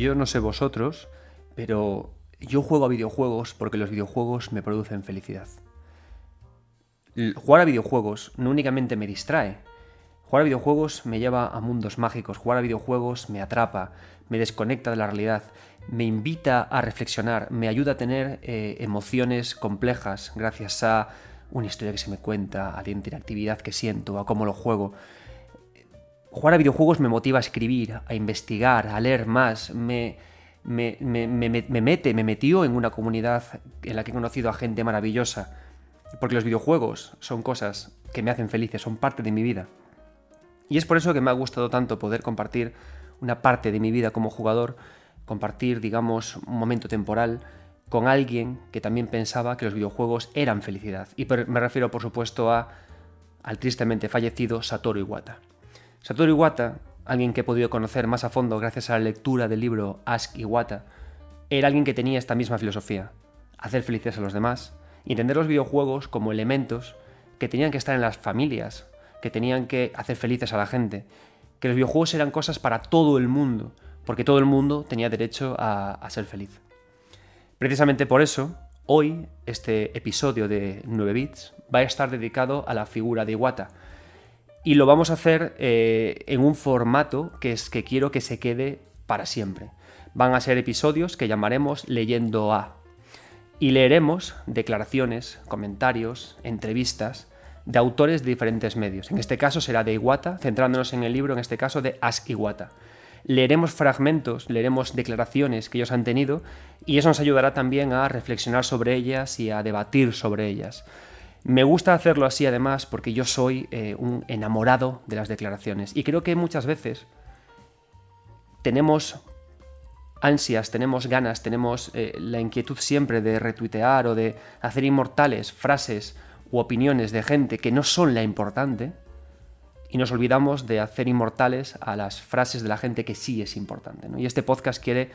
yo no sé vosotros, pero yo juego a videojuegos porque los videojuegos me producen felicidad. Jugar a videojuegos no únicamente me distrae, jugar a videojuegos me lleva a mundos mágicos, jugar a videojuegos me atrapa, me desconecta de la realidad, me invita a reflexionar, me ayuda a tener eh, emociones complejas gracias a una historia que se me cuenta, a la interactividad que siento, a cómo lo juego. Jugar a videojuegos me motiva a escribir, a investigar, a leer más, me, me, mete, me metió en una comunidad en la que he conocido a gente maravillosa. Porque los videojuegos son cosas que me hacen felices, son parte de mi vida. Y es por eso que me ha gustado tanto poder compartir una parte de mi vida como jugador, compartir, digamos, un momento temporal con alguien que también pensaba que los videojuegos eran felicidad. Y me refiero, por supuesto, a, al tristemente fallecido Satoru Iwata. Satoru Iwata, alguien que he podido conocer más a fondo gracias a la lectura del libro Ask Iwata, era alguien que tenía esta misma filosofía, hacer felices a los demás y entender los videojuegos como elementos que tenían que estar en las familias, que tenían que hacer felices a la gente, que los videojuegos eran cosas para todo el mundo, porque todo el mundo tenía derecho a, a ser feliz. Precisamente por eso, hoy este episodio de 9 bits va a estar dedicado a la figura de Iwata, y lo vamos a hacer eh, en un formato que es que quiero que se quede para siempre. Van a ser episodios que llamaremos Leyendo A. Y leeremos declaraciones, comentarios, entrevistas de autores de diferentes medios. En este caso será de Iwata, centrándonos en el libro, en este caso de Ask Iwata. Leeremos fragmentos, leeremos declaraciones que ellos han tenido y eso nos ayudará también a reflexionar sobre ellas y a debatir sobre ellas. Me gusta hacerlo así además porque yo soy eh, un enamorado de las declaraciones y creo que muchas veces tenemos ansias, tenemos ganas, tenemos eh, la inquietud siempre de retuitear o de hacer inmortales frases u opiniones de gente que no son la importante y nos olvidamos de hacer inmortales a las frases de la gente que sí es importante. Y este podcast quiere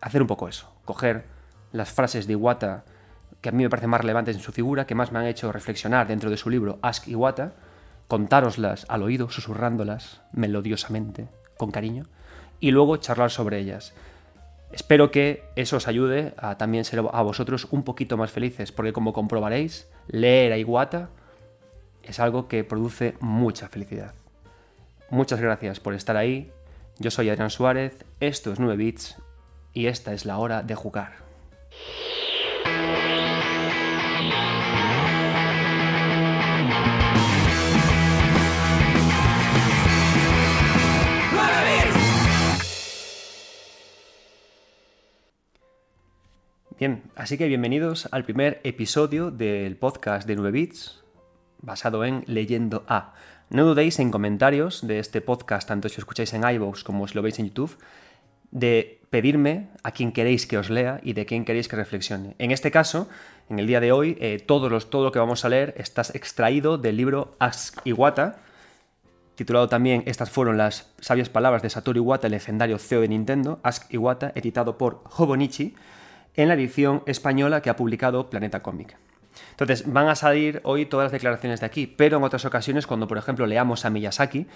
hacer un poco eso, coger las frases de Iwata que a mí me parecen más relevantes en su figura, que más me han hecho reflexionar dentro de su libro Ask Iwata, contároslas al oído, susurrándolas melodiosamente, con cariño, y luego charlar sobre ellas. Espero que eso os ayude a también ser a vosotros un poquito más felices, porque como comprobaréis, leer a Iwata es algo que produce mucha felicidad. Muchas gracias por estar ahí. Yo soy Adrián Suárez, esto es 9 Bits y esta es la hora de jugar. Bien, así que bienvenidos al primer episodio del podcast de 9 Bits, basado en Leyendo A. No dudéis en comentarios de este podcast, tanto si lo escucháis en iVoox como si lo veis en YouTube, de pedirme a quién queréis que os lea y de quién queréis que reflexione. En este caso, en el día de hoy, eh, todo, todo lo que vamos a leer está extraído del libro Ask Iwata, titulado también Estas fueron las sabias palabras de Satoru Iwata, el legendario CEO de Nintendo, Ask Iwata, editado por Hobonichi, en la edición española que ha publicado Planeta Comic. Entonces, van a salir hoy todas las declaraciones de aquí, pero en otras ocasiones, cuando por ejemplo leamos a Miyazaki,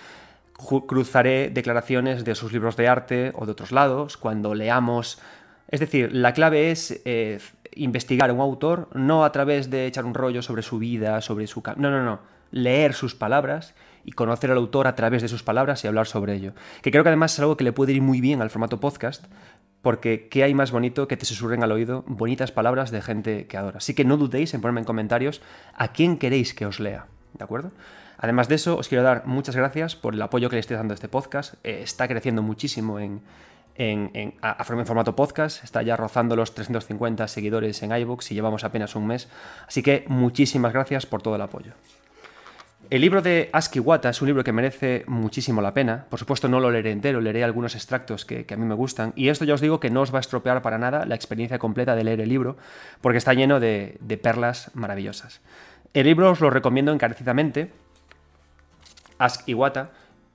cruzaré declaraciones de sus libros de arte o de otros lados, cuando leamos... Es decir, la clave es eh, investigar a un autor no a través de echar un rollo sobre su vida, sobre su... No, no, no. Leer sus palabras y conocer al autor a través de sus palabras y hablar sobre ello. Que creo que además es algo que le puede ir muy bien al formato podcast, porque ¿qué hay más bonito que te susurren al oído bonitas palabras de gente que adora? Así que no dudéis en ponerme en comentarios a quién queréis que os lea, ¿de acuerdo? Además de eso, os quiero dar muchas gracias por el apoyo que le estoy dando a este podcast. Eh, está creciendo muchísimo en, en, a, en, formato podcast. Está ya rozando los 350 seguidores en iVoox y llevamos apenas un mes. Así que muchísimas gracias por todo el apoyo. El libro de Aski Wata es un libro que merece muchísimo la pena. Por supuesto, no lo leeré entero, leeré algunos extractos que, a mí me gustan. Y esto ya os digo que no os va a estropear para nada la experiencia completa de leer el libro, porque está lleno de, perlas maravillosas. El libro os lo recomiendo encarecidamente, Ask Iwata,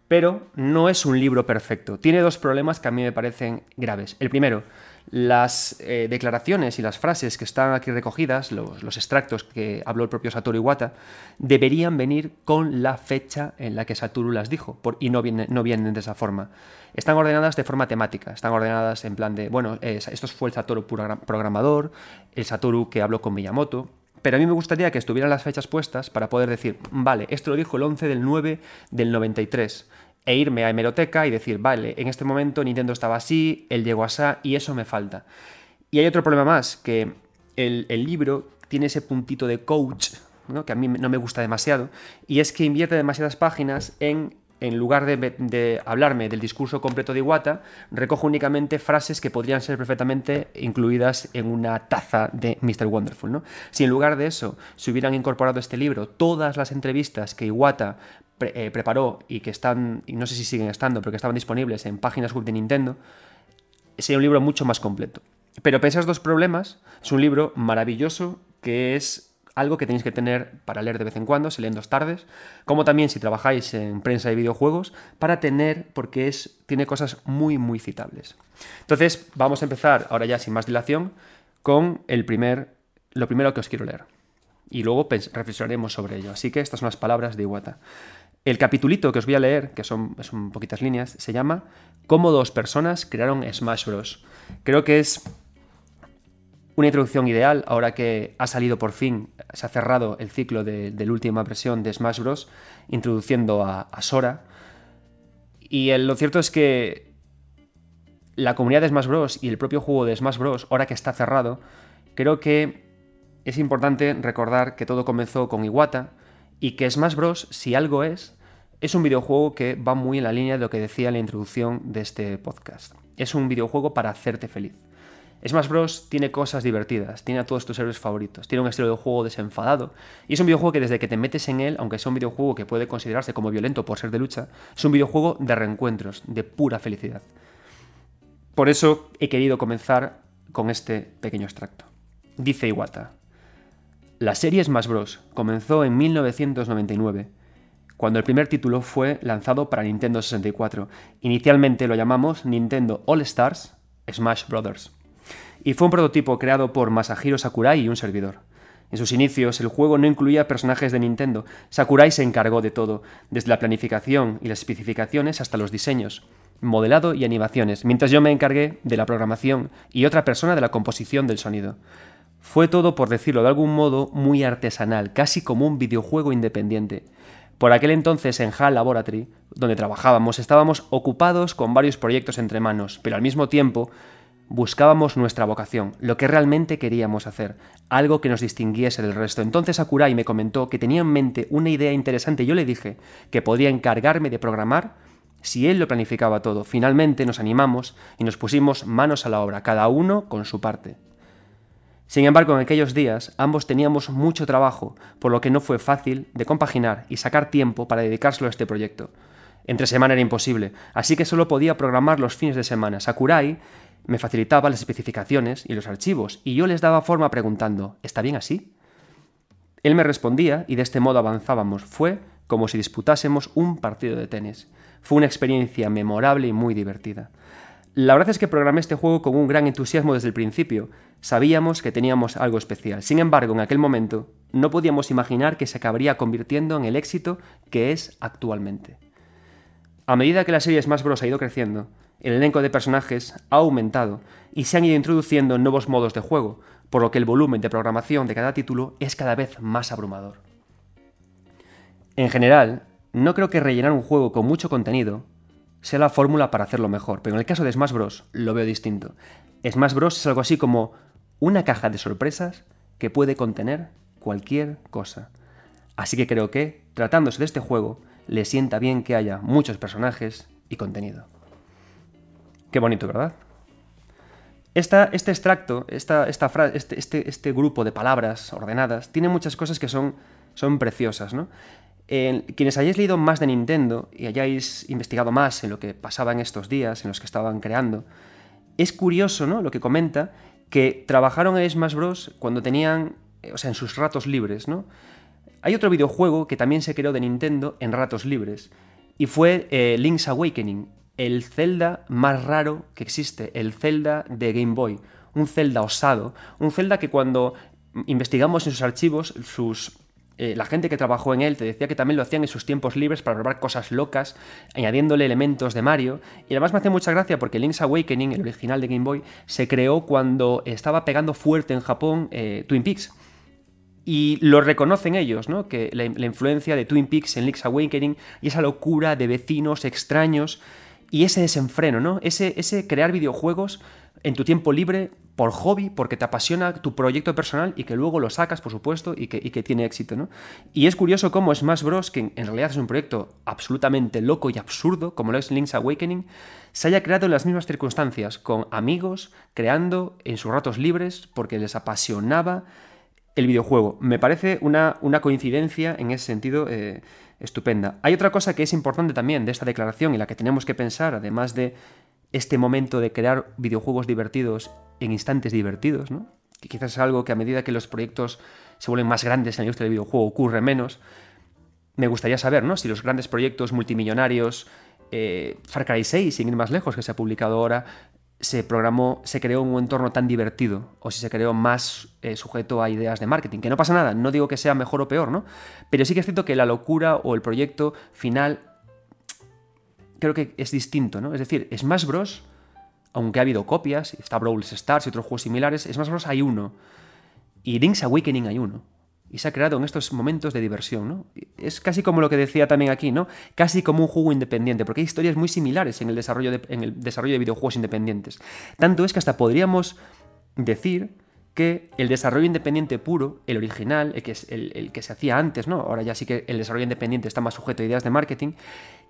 pero no es un libro perfecto. Tiene dos problemas que a mí me parecen graves. El primero, Las eh, declaraciones y las frases que están aquí recogidas, los, extractos que habló el propio Satoru Iwata, deberían venir con la fecha en la que Satoru las dijo, y no, no vienen de esa forma. Están ordenadas de forma temática, están ordenadas en plan de, bueno, esto fue el Satoru programador, el Satoru que habló con Miyamoto, pero a mí me gustaría que estuvieran las fechas puestas para poder decir, vale, esto lo dijo el 11 del 9 del 93 e irme a hemeroteca y decir, vale, en este momento Nintendo estaba así, él llegó así y eso me falta. Y hay otro problema más, que el, libro tiene ese puntito de coach, que a mí no me gusta demasiado, y es que invierte demasiadas páginas en en lugar de, hablarme del discurso completo de Iwata, recojo únicamente frases que podrían ser perfectamente incluidas en una taza de Mr. Wonderful. ¿no? Si en lugar de eso se hubieran incorporado a este libro todas las entrevistas que Iwata eh, preparó y que están, y no sé si siguen estando, pero que estaban disponibles en páginas web de Nintendo, sería un libro mucho más completo. Pero pese a esos dos problemas, es un libro maravilloso que es algo que tenéis que tener para leer de vez en cuando, se leen dos tardes, como también si trabajáis en prensa de videojuegos, para tener, porque es, tiene cosas muy, muy citables. Entonces, vamos a empezar, ahora ya sin más dilación, con el primer, lo primero que os quiero leer. Y luego reflexionaremos sobre ello. Así que estas son las palabras de Iwata. El capitulito que os voy a leer, que son, son poquitas líneas, se llama Cómo dos personas crearon Smash Bros. Creo que es una introducción ideal ahora que ha salido por fin, se ha cerrado el ciclo de, la última versión de Smash Bros. introduciendo a, Sora. Y lo cierto es que la comunidad de Smash Bros. y el propio juego de Smash Bros. ahora que está cerrado, creo que es importante recordar que todo comenzó con Iwata y que Smash Bros. si algo es, es un videojuego que va muy en la línea de lo que decía en la introducción de este podcast. Es un videojuego para hacerte feliz. Smash Bros. tiene cosas divertidas, tiene a todos tus héroes favoritos, tiene un estilo de juego desenfadado, y es un videojuego que desde que te metes en él, aunque sea un videojuego que puede considerarse como violento por ser de lucha, es un videojuego de reencuentros, de pura felicidad. Por eso he querido comenzar con este pequeño extracto. Dice Iwata, la serie Smash Bros. comenzó en 1999, cuando el primer título fue lanzado para Nintendo 64. Inicialmente lo llamamos Nintendo All Stars Smash Bros y fue un prototipo creado por Masahiro Sakurai y un servidor. En sus inicios, el juego no incluía personajes de Nintendo. Sakurai se encargó de todo, desde la planificación y las especificaciones hasta los diseños, modelado y animaciones, mientras yo me encargué de la programación y otra persona de la composición del sonido. Fue todo, por decirlo de algún modo, muy artesanal, casi como un videojuego independiente. Por aquel entonces en HAL Laboratory, donde trabajábamos, estábamos ocupados con varios proyectos entre manos, pero al mismo tiempo Buscábamos nuestra vocación, lo que realmente queríamos hacer, algo que nos distinguiese del resto. Entonces Akurai me comentó que tenía en mente una idea interesante. Yo le dije que podía encargarme de programar si él lo planificaba todo. Finalmente nos animamos y nos pusimos manos a la obra, cada uno con su parte. Sin embargo, en aquellos días ambos teníamos mucho trabajo, por lo que no fue fácil de compaginar y sacar tiempo para dedicárselo a este proyecto. Entre semana era imposible, así que solo podía programar los fines de semana. Sakurai me facilitaba las especificaciones y los archivos, y yo les daba forma preguntando, ¿está bien así? Él me respondía y de este modo avanzábamos. Fue como si disputásemos un partido de tenis. Fue una experiencia memorable y muy divertida. La verdad es que programé este juego con un gran entusiasmo desde el principio. Sabíamos que teníamos algo especial. Sin embargo, en aquel momento no podíamos imaginar que se acabaría convirtiendo en el éxito que es actualmente. A medida que la serie Smash Bros. ha ido creciendo, el elenco de personajes ha aumentado y se han ido introduciendo nuevos modos de juego, por lo que el volumen de programación de cada título es cada vez más abrumador. En general, no creo que rellenar un juego con mucho contenido sea la fórmula para hacerlo mejor, pero en el caso de Smash Bros. lo veo distinto. Smash Bros. es algo así como una caja de sorpresas que puede contener cualquier cosa. Así que creo que, tratándose de este juego, le sienta bien que haya muchos personajes y contenido. Qué bonito, ¿verdad? este extracto, esta, esta este, este, este, grupo de palabras ordenadas, tiene muchas cosas que son, son preciosas, ¿no? Quienes hayáis leído más de Nintendo y hayáis investigado más en lo que pasaba en estos días, en los que estaban creando, es curioso, ¿no? Lo que comenta, que trabajaron en Smash Bros. cuando tenían, eh, o sea, en sus ratos libres, ¿no? Hay otro videojuego que también se creó de Nintendo en ratos libres, y fue eh, Link's Awakening, el Zelda más raro que existe, el Zelda de Game Boy. Un Zelda osado, un Zelda que cuando investigamos en sus archivos, sus eh, la gente que trabajó en él te decía que también lo hacían en sus tiempos libres para probar cosas locas, añadiéndole elementos de Mario. Y además me hace mucha gracia porque Link's Awakening, el original de Game Boy, se creó cuando estaba pegando fuerte en Japón eh, Twin Peaks. Y lo reconocen ellos, ¿no? Que la, influencia de Twin Peaks en Link's Awakening y esa locura de vecinos extraños y ese desenfreno, ¿no? Ese, ese crear videojuegos en tu tiempo libre por hobby, porque te apasiona tu proyecto personal y que luego lo sacas, por supuesto, y que, tiene éxito, ¿no? Y es curioso cómo Smash Bros., que en realidad es un proyecto absolutamente loco y absurdo, como lo es Link's Awakening, se haya creado en las mismas circunstancias, con amigos, creando en sus ratos libres, porque les apasionaba el videojuego. Me parece una, una coincidencia en ese sentido eh, estupenda. Hay otra cosa que es importante también de esta declaración y la que tenemos que pensar, además de este momento de crear videojuegos divertidos en instantes divertidos, ¿no? que quizás es algo que a medida que los proyectos se vuelven más grandes en la industria del videojuego ocurre menos. Me gustaría saber ¿no? si los grandes proyectos multimillonarios, eh, Far Cry 6, sin ir más lejos, que se ha publicado ahora, se programó, se creó un entorno tan divertido, o si se creó más eh, sujeto a ideas de marketing. Que no pasa nada, no digo que sea mejor o peor, ¿no? Pero sí que es cierto que la locura o el proyecto final creo que es distinto, ¿no? Es decir, Smash Bros., aunque ha habido copias, está Brawl Stars y otros juegos similares, Smash Bros. hay uno. Y Link's Awakening hay uno. Y se ha creado en estos momentos de diversión, ¿no? Es casi como lo que decía también aquí, ¿no? Casi como un juego independiente, porque hay historias muy similares en el desarrollo de, en el desarrollo de videojuegos independientes. Tanto es que hasta podríamos decir que el desarrollo independiente puro, el original, el que, es el, que se hacía antes, ¿no? Ahora ya sí que el desarrollo independiente está más sujeto a ideas de marketing,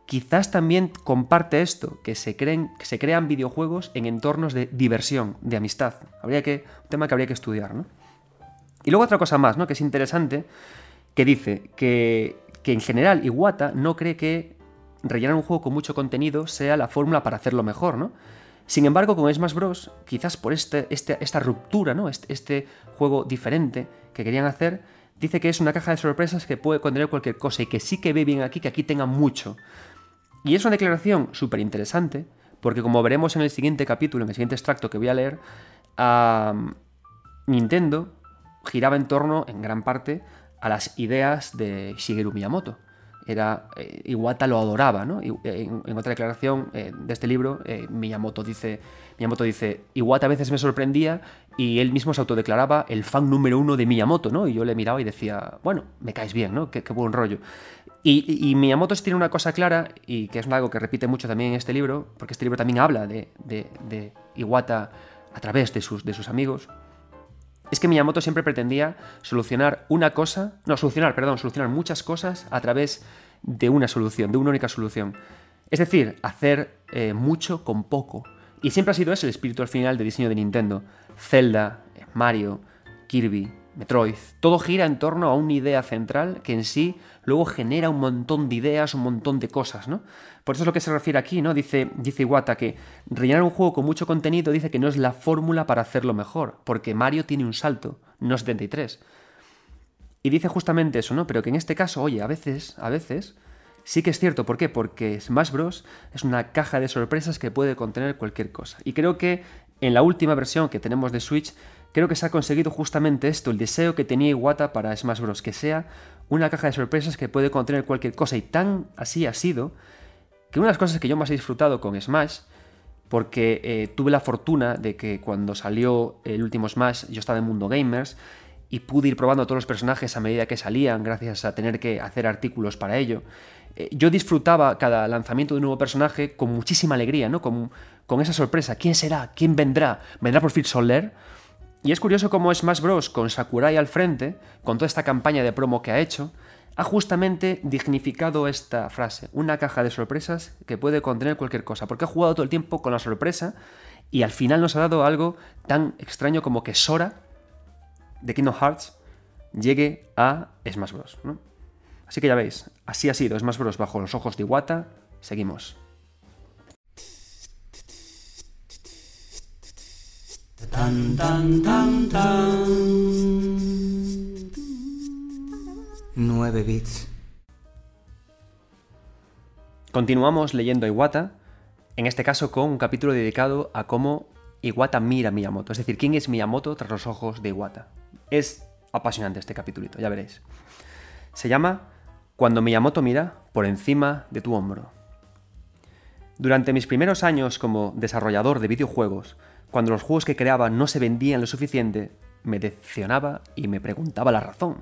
quizás también comparte esto, que se, creen, que se crean videojuegos en entornos de diversión, de amistad. Habría que, un tema que habría que estudiar, ¿no? Y luego otra cosa más, ¿no? Que es interesante, que dice que, que en general Iwata no cree que rellenar un juego con mucho contenido sea la fórmula para hacerlo mejor, ¿no? Sin embargo, con Smash Bros., quizás por este, este, esta ruptura, ¿no? Este, este, juego diferente que querían hacer, dice que es una caja de sorpresas que puede contener cualquier cosa y que sí que ve bien aquí que aquí tenga mucho. Y es una declaración súper interesante, porque como veremos en el siguiente capítulo, en el siguiente extracto que voy a leer, Nintendo giraba en torno, en gran parte, a las ideas de Shigeru Miyamoto era eh, Iwata lo adoraba, ¿no? Eh, en, otra declaración eh, de este libro, Miyamoto dice, Miyamoto dice, Iwata a veces me sorprendía y él mismo se autodeclaraba el fan número uno de Miyamoto, ¿no? Y yo le miraba y decía, bueno, me caes bien, ¿no? Qué, buen rollo. Y, Miyamoto tiene una cosa clara, y que es algo que repite mucho también en este libro, porque este libro también habla de, Iwata a través de sus, amigos, es que Miyamoto siempre pretendía solucionar una cosa, no, solucionar, perdón, solucionar muchas cosas a través de una solución, de una única solución. Es decir, hacer eh, mucho con poco. Y siempre ha sido ese el espíritu al final de diseño de Nintendo. Zelda, Mario, Kirby, Metroid, todo gira en torno a una idea central que en sí luego genera un montón de ideas, un montón de cosas, ¿no? Por eso es lo que se refiere aquí, ¿no? Dice, dice Iwata que rellenar un juego con mucho contenido dice que no es la fórmula para hacerlo mejor, porque Mario tiene un salto, no 73. Y dice justamente eso, ¿no? Pero que en este caso, oye, a veces, a veces, sí que es cierto. ¿Por qué? Porque Smash Bros. es una caja de sorpresas que puede contener cualquier cosa. Y creo que en la última versión que tenemos de Switch creo que se ha conseguido justamente esto, el deseo que tenía Iwata para Smash Bros. Que sea una caja de sorpresas que puede contener cualquier cosa. Y tan así ha sido que una de las cosas que yo más he disfrutado con Smash, porque eh, tuve la fortuna de que cuando salió el último Smash yo estaba en Mundo Gamers y pude ir probando todos los personajes a medida que salían, gracias a tener que hacer artículos para ello. Eh, yo disfrutaba cada lanzamiento de un nuevo personaje con muchísima alegría, ¿no? Con, con esa sorpresa. ¿Quién será? ¿Quién vendrá? ¿Vendrá por fin Soler? Y es curioso cómo Smash Bros. con Sakurai al frente, con toda esta campaña de promo que ha hecho, ha justamente dignificado esta frase, una caja de sorpresas que puede contener cualquier cosa, porque ha jugado todo el tiempo con la sorpresa y al final nos ha dado algo tan extraño como que Sora de Kingdom Hearts llegue a Smash Bros. Así que ya veis, así ha sido Smash Bros. bajo los ojos de Iwata. Seguimos. Tan, tan, tan, tan. 9 bits. Continuamos leyendo a Iwata En este caso con un capítulo dedicado a cómo Iwata mira a Miyamoto, es decir, quién es Miyamoto tras los ojos de Iwata. Es apasionante este capítulo, ya veréis. Se llama Cuando Miyamoto mira por encima de tu hombro. Durante mis primeros años como desarrollador de videojuegos, cuando los juegos que creaba no se vendían lo suficiente, me decepcionaba y me preguntaba la razón.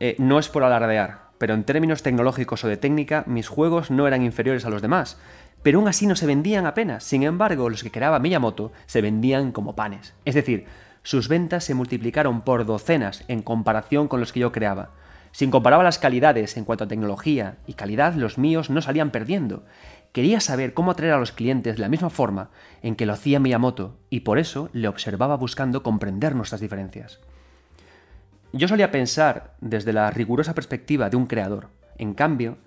Eh, no es por alardear, pero en términos tecnológicos o de técnica, mis juegos no eran inferiores a los demás, pero aún así no se vendían apenas. Sin embargo, los que creaba Miyamoto se vendían como panes. Es decir, sus ventas se multiplicaron por docenas en comparación con los que yo creaba. Si comparaba las calidades en cuanto a tecnología y calidad, los míos no salían perdiendo. Quería saber cómo atraer a los clientes de la misma forma en que lo hacía Miyamoto, y por eso le observaba buscando comprender nuestras diferencias. Yo solía pensar desde la rigurosa perspectiva de un creador. En cambio,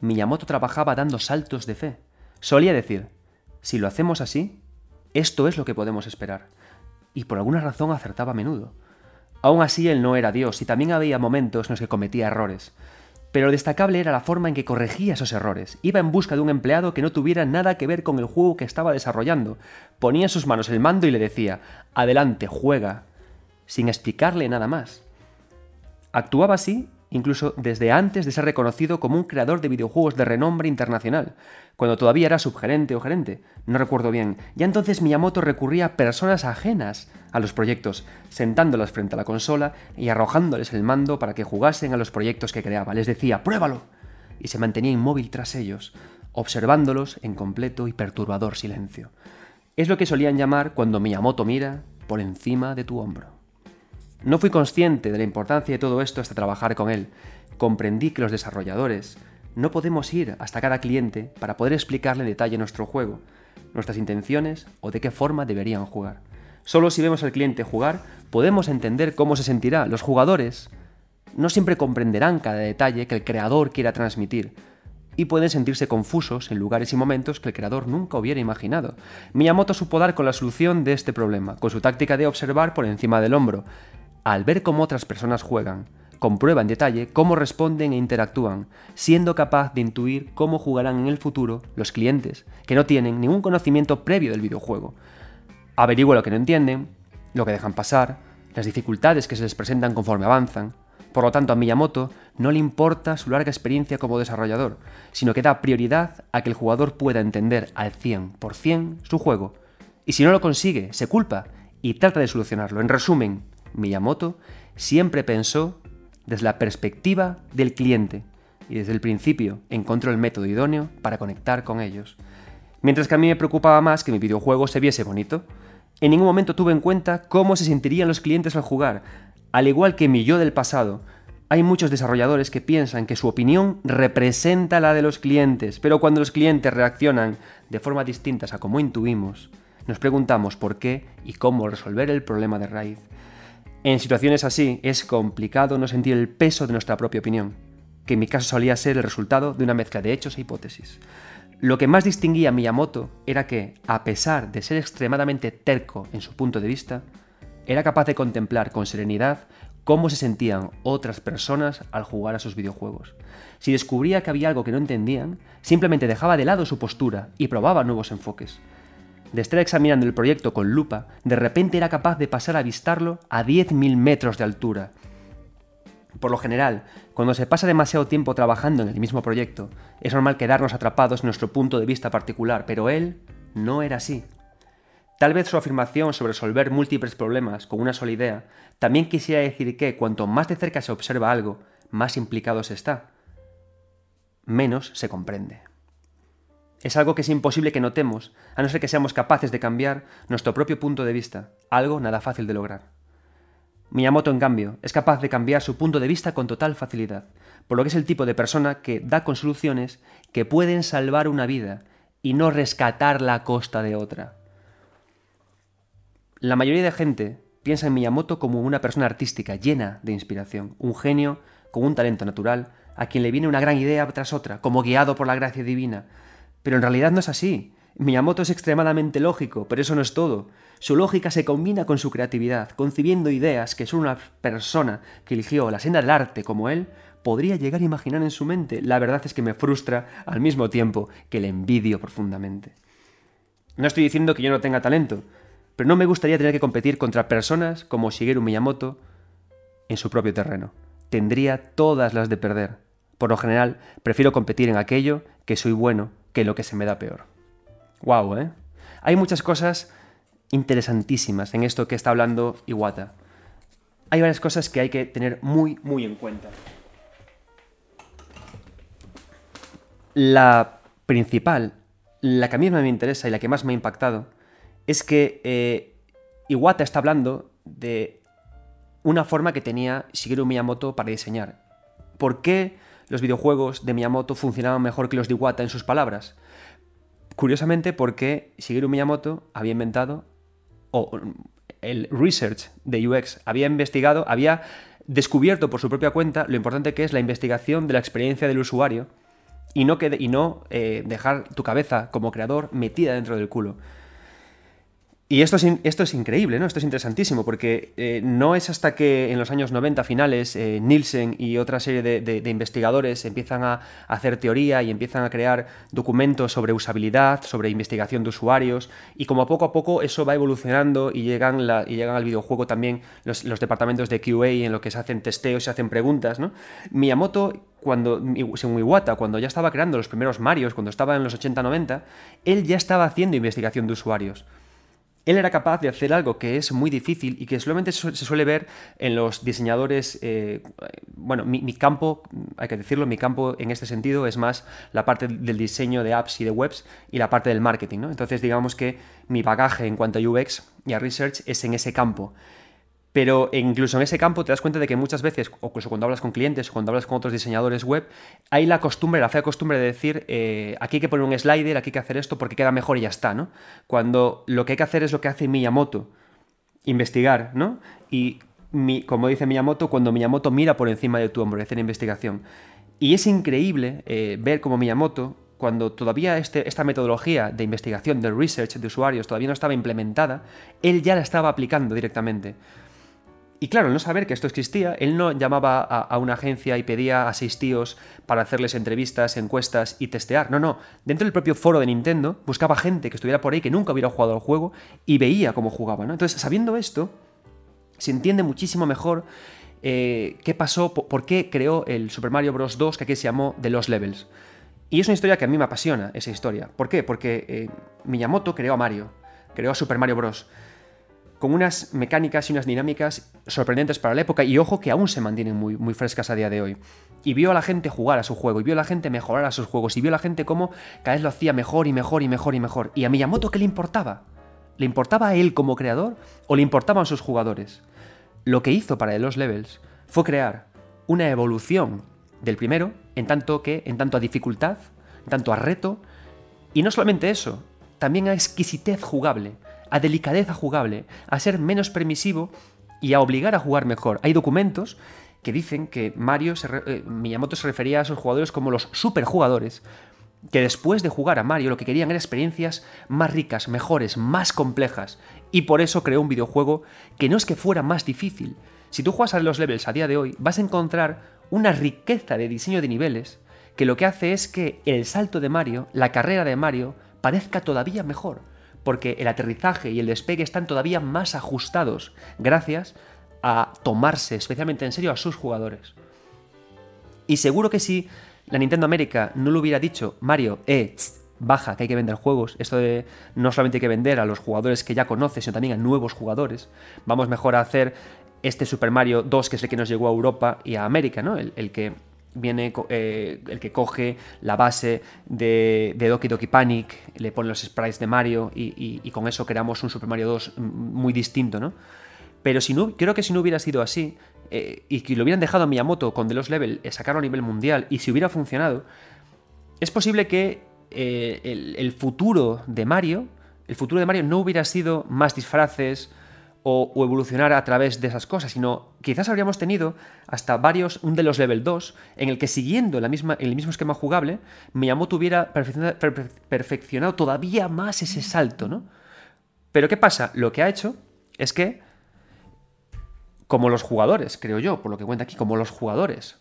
Miyamoto trabajaba dando saltos de fe. Solía decir, si lo hacemos así, esto es lo que podemos esperar. Y por alguna razón acertaba a menudo. Aún así, él no era Dios y también había momentos en los que cometía errores. Pero destacable era la forma en que corregía esos errores. Iba en busca de un empleado que no tuviera nada que ver con el juego que estaba desarrollando. Ponía en sus manos el mando y le decía, adelante, juega, sin explicarle nada más. Actuaba así incluso desde antes de ser reconocido como un creador de videojuegos de renombre internacional, cuando todavía era subgerente o gerente, no recuerdo bien. Ya entonces Miyamoto recurría a personas ajenas a los proyectos, sentándolas frente a la consola y arrojándoles el mando para que jugasen a los proyectos que creaba. Les decía, pruébalo. Y se mantenía inmóvil tras ellos, observándolos en completo y perturbador silencio. Es lo que solían llamar cuando Miyamoto mira por encima de tu hombro. No fui consciente de la importancia de todo esto hasta trabajar con él. Comprendí que los desarrolladores no podemos ir hasta cada cliente para poder explicarle en detalle nuestro juego, nuestras intenciones o de qué forma deberían jugar. Solo si vemos al cliente jugar podemos entender cómo se sentirá. Los jugadores no siempre comprenderán cada detalle que el creador quiera transmitir, y pueden sentirse confusos en lugares y momentos que el creador nunca hubiera imaginado. Miyamoto supo dar con la solución de este problema, con su táctica de observar por encima del hombro, al ver cómo otras personas juegan, comprueba en detalle cómo responden e interactúan, siendo capaz de intuir cómo jugarán en el futuro los clientes que no tienen ningún conocimiento previo del videojuego. Averigua lo que no entienden, lo que dejan pasar, las dificultades que se les presentan conforme avanzan. Por lo tanto, a Miyamoto no le importa su larga experiencia como desarrollador, sino que da prioridad a que el jugador pueda entender al 100% su juego. Y si no lo consigue, se culpa y trata de solucionarlo. En resumen, Miyamoto siempre pensó desde la perspectiva del cliente y desde el principio encontró el método idóneo para conectar con ellos. Mientras que a mí me preocupaba más que mi videojuego se viese bonito, en ningún momento tuve en cuenta cómo se sentirían los clientes al jugar. Al igual que mi yo del pasado, hay muchos desarrolladores que piensan que su opinión representa la de los clientes, pero cuando los clientes reaccionan de forma distintas a como intuimos, nos preguntamos por qué y cómo resolver el problema de raíz. En situaciones así es complicado no sentir el peso de nuestra propia opinión, que en mi caso solía ser el resultado de una mezcla de hechos e hipótesis. Lo que más distinguía a Miyamoto era que, a pesar de ser extremadamente terco en su punto de vista, era capaz de contemplar con serenidad cómo se sentían otras personas al jugar a sus videojuegos. Si descubría que había algo que no entendían, simplemente dejaba de lado su postura y probaba nuevos enfoques de estar examinando el proyecto con lupa, de repente era capaz de pasar a avistarlo a 10.000 metros de altura. Por lo general, cuando se pasa demasiado tiempo trabajando en el mismo proyecto, es normal quedarnos atrapados en nuestro punto de vista particular, pero él no era así. Tal vez su afirmación sobre resolver múltiples problemas con una sola idea también quisiera decir que cuanto más de cerca se observa algo, más implicado se está, menos se comprende. Es algo que es imposible que notemos, a no ser que seamos capaces de cambiar nuestro propio punto de vista, algo nada fácil de lograr. Miyamoto, en cambio, es capaz de cambiar su punto de vista con total facilidad, por lo que es el tipo de persona que da con soluciones que pueden salvar una vida y no rescatarla a costa de otra. La mayoría de gente piensa en Miyamoto como una persona artística llena de inspiración, un genio con un talento natural, a quien le viene una gran idea tras otra, como guiado por la gracia divina, pero en realidad no es así. Miyamoto es extremadamente lógico, pero eso no es todo. Su lógica se combina con su creatividad, concibiendo ideas que solo una persona que eligió la senda del arte como él podría llegar a imaginar en su mente. La verdad es que me frustra al mismo tiempo que le envidio profundamente. No estoy diciendo que yo no tenga talento, pero no me gustaría tener que competir contra personas como Shigeru Miyamoto en su propio terreno. Tendría todas las de perder. Por lo general, prefiero competir en aquello que soy bueno que lo que se me da peor. Wow, ¿eh? Hay muchas cosas interesantísimas en esto que está hablando Iwata. Hay varias cosas que hay que tener muy, muy en cuenta. La principal, la que a mí más me interesa y la que más me ha impactado, es que eh, Iwata está hablando de una forma que tenía Shigeru Miyamoto para diseñar. ¿Por qué los videojuegos de Miyamoto funcionaban mejor que los de Iwata en sus palabras? Curiosamente porque Shigeru Miyamoto había inventado, o el research de UX, había investigado, había descubierto por su propia cuenta lo importante que es la investigación de la experiencia del usuario y no, y no eh, dejar tu cabeza como creador metida dentro del culo. Y esto es, esto es increíble, ¿no? Esto es interesantísimo, porque eh, no es hasta que en los años 90 finales eh, Nielsen y otra serie de, investigadores empiezan a, hacer teoría y empiezan a crear documentos sobre usabilidad, sobre investigación de usuarios, y como poco a poco eso va evolucionando y llegan, y llegan al videojuego también los, departamentos de QA en lo que se hacen testeos, se hacen preguntas. Miyamoto cuando, según Iwata, cuando ya estaba creando los primeros Marios, cuando estaba en los 80-90, él ya estaba haciendo investigación de usuarios él era capaz de hacer algo que es muy difícil y que solamente se suele ver en los diseñadores. Eh, bueno, mi, campo, hay que decirlo, mi campo en este sentido es más la parte del diseño de apps y de webs y la parte del marketing. ¿no? Entonces, digamos que mi bagaje en cuanto a UX y a research es en ese campo. Pero incluso en ese campo te das cuenta de que muchas veces, o incluso cuando hablas con clientes o cuando hablas con otros diseñadores web, hay la costumbre, la fea costumbre de decir, eh, aquí hay que poner un slider, aquí hay que hacer esto porque queda mejor y ya está, ¿no? Cuando lo que hay que hacer es lo que hace Miyamoto, investigar, ¿no? Y como dice Miyamoto, cuando Miyamoto mira por encima de tu hombro, hacer investigación. Y es increíble eh, ver cómo Miyamoto, cuando todavía este, esta metodología de investigación, de research de usuarios todavía no estaba implementada, él ya la estaba aplicando directamente. Y claro, al no saber que esto existía, él no llamaba a, una agencia y pedía a seis tíos para hacerles entrevistas, encuestas y testear. No, no. Dentro del propio foro de Nintendo buscaba gente que estuviera por ahí que nunca hubiera jugado al juego y veía cómo jugaba. Entonces, sabiendo esto, se entiende muchísimo mejor eh, qué pasó, por, qué creó el Super Mario Bros. 2, que aquí se llamó The Lost Levels. Y es una historia que a mí me apasiona, esa historia. ¿Por qué? Porque eh, Miyamoto creó a Mario, creó a Super Mario Bros con unas mecánicas y unas dinámicas sorprendentes para la época y ojo que aún se mantienen muy, muy frescas a día de hoy. Y vio a la gente jugar a su juego, y vio a la gente mejorar a sus juegos, y vio a la gente cómo cada vez lo hacía mejor y mejor y mejor y mejor. ¿Y a Miyamoto qué le importaba? ¿Le importaba a él como creador o le importaban sus jugadores? Lo que hizo para los levels fue crear una evolución del primero en tanto que en tanto a dificultad, en tanto a reto y no solamente eso, también a exquisitez jugable a delicadeza jugable, a ser menos permisivo y a obligar a jugar mejor. Hay documentos que dicen que Mario eh, Miyamoto se refería a esos jugadores como los superjugadores, que después de jugar a Mario lo que querían eran experiencias más ricas, mejores, más complejas, y por eso creó un videojuego que no es que fuera más difícil. Si tú juegas a los levels a día de hoy, vas a encontrar una riqueza de diseño de niveles que lo que hace es que el salto de Mario, la carrera de Mario, parezca todavía mejor porque el aterrizaje y el despegue están todavía más ajustados gracias a tomarse especialmente en serio a sus jugadores. Y seguro que si la Nintendo América no le hubiera dicho, Mario, eh, baja, que hay que vender juegos, esto de no solamente hay que vender a los jugadores que ya conoces, sino también a nuevos jugadores, vamos mejor a hacer este Super Mario 2 que es el que nos llegó a Europa y a América, ¿no? el que viene eh, el que coge la base de, Doki Doki Panic, le pone los sprites de Mario y, con eso creamos un Super Mario 2 muy distinto, ¿no? Pero si no, creo que si no hubiera sido así, eh, y que lo hubieran dejado a Miyamoto con The Lost Level, eh, sacarlo a nivel mundial, y si hubiera funcionado, es posible que el, el futuro de Mario, el futuro de Mario no hubiera sido más disfraces, o, evolucionar a través de esas cosas, sino quizás habríamos tenido hasta varios, un de los level 2, en el que siguiendo la misma, el mismo esquema jugable, Miyamoto hubiera perfeccionado, todavía más ese salto, ¿no? Pero ¿qué pasa? Lo que ha hecho es que, como los jugadores, creo yo, por lo que cuenta aquí, como los jugadores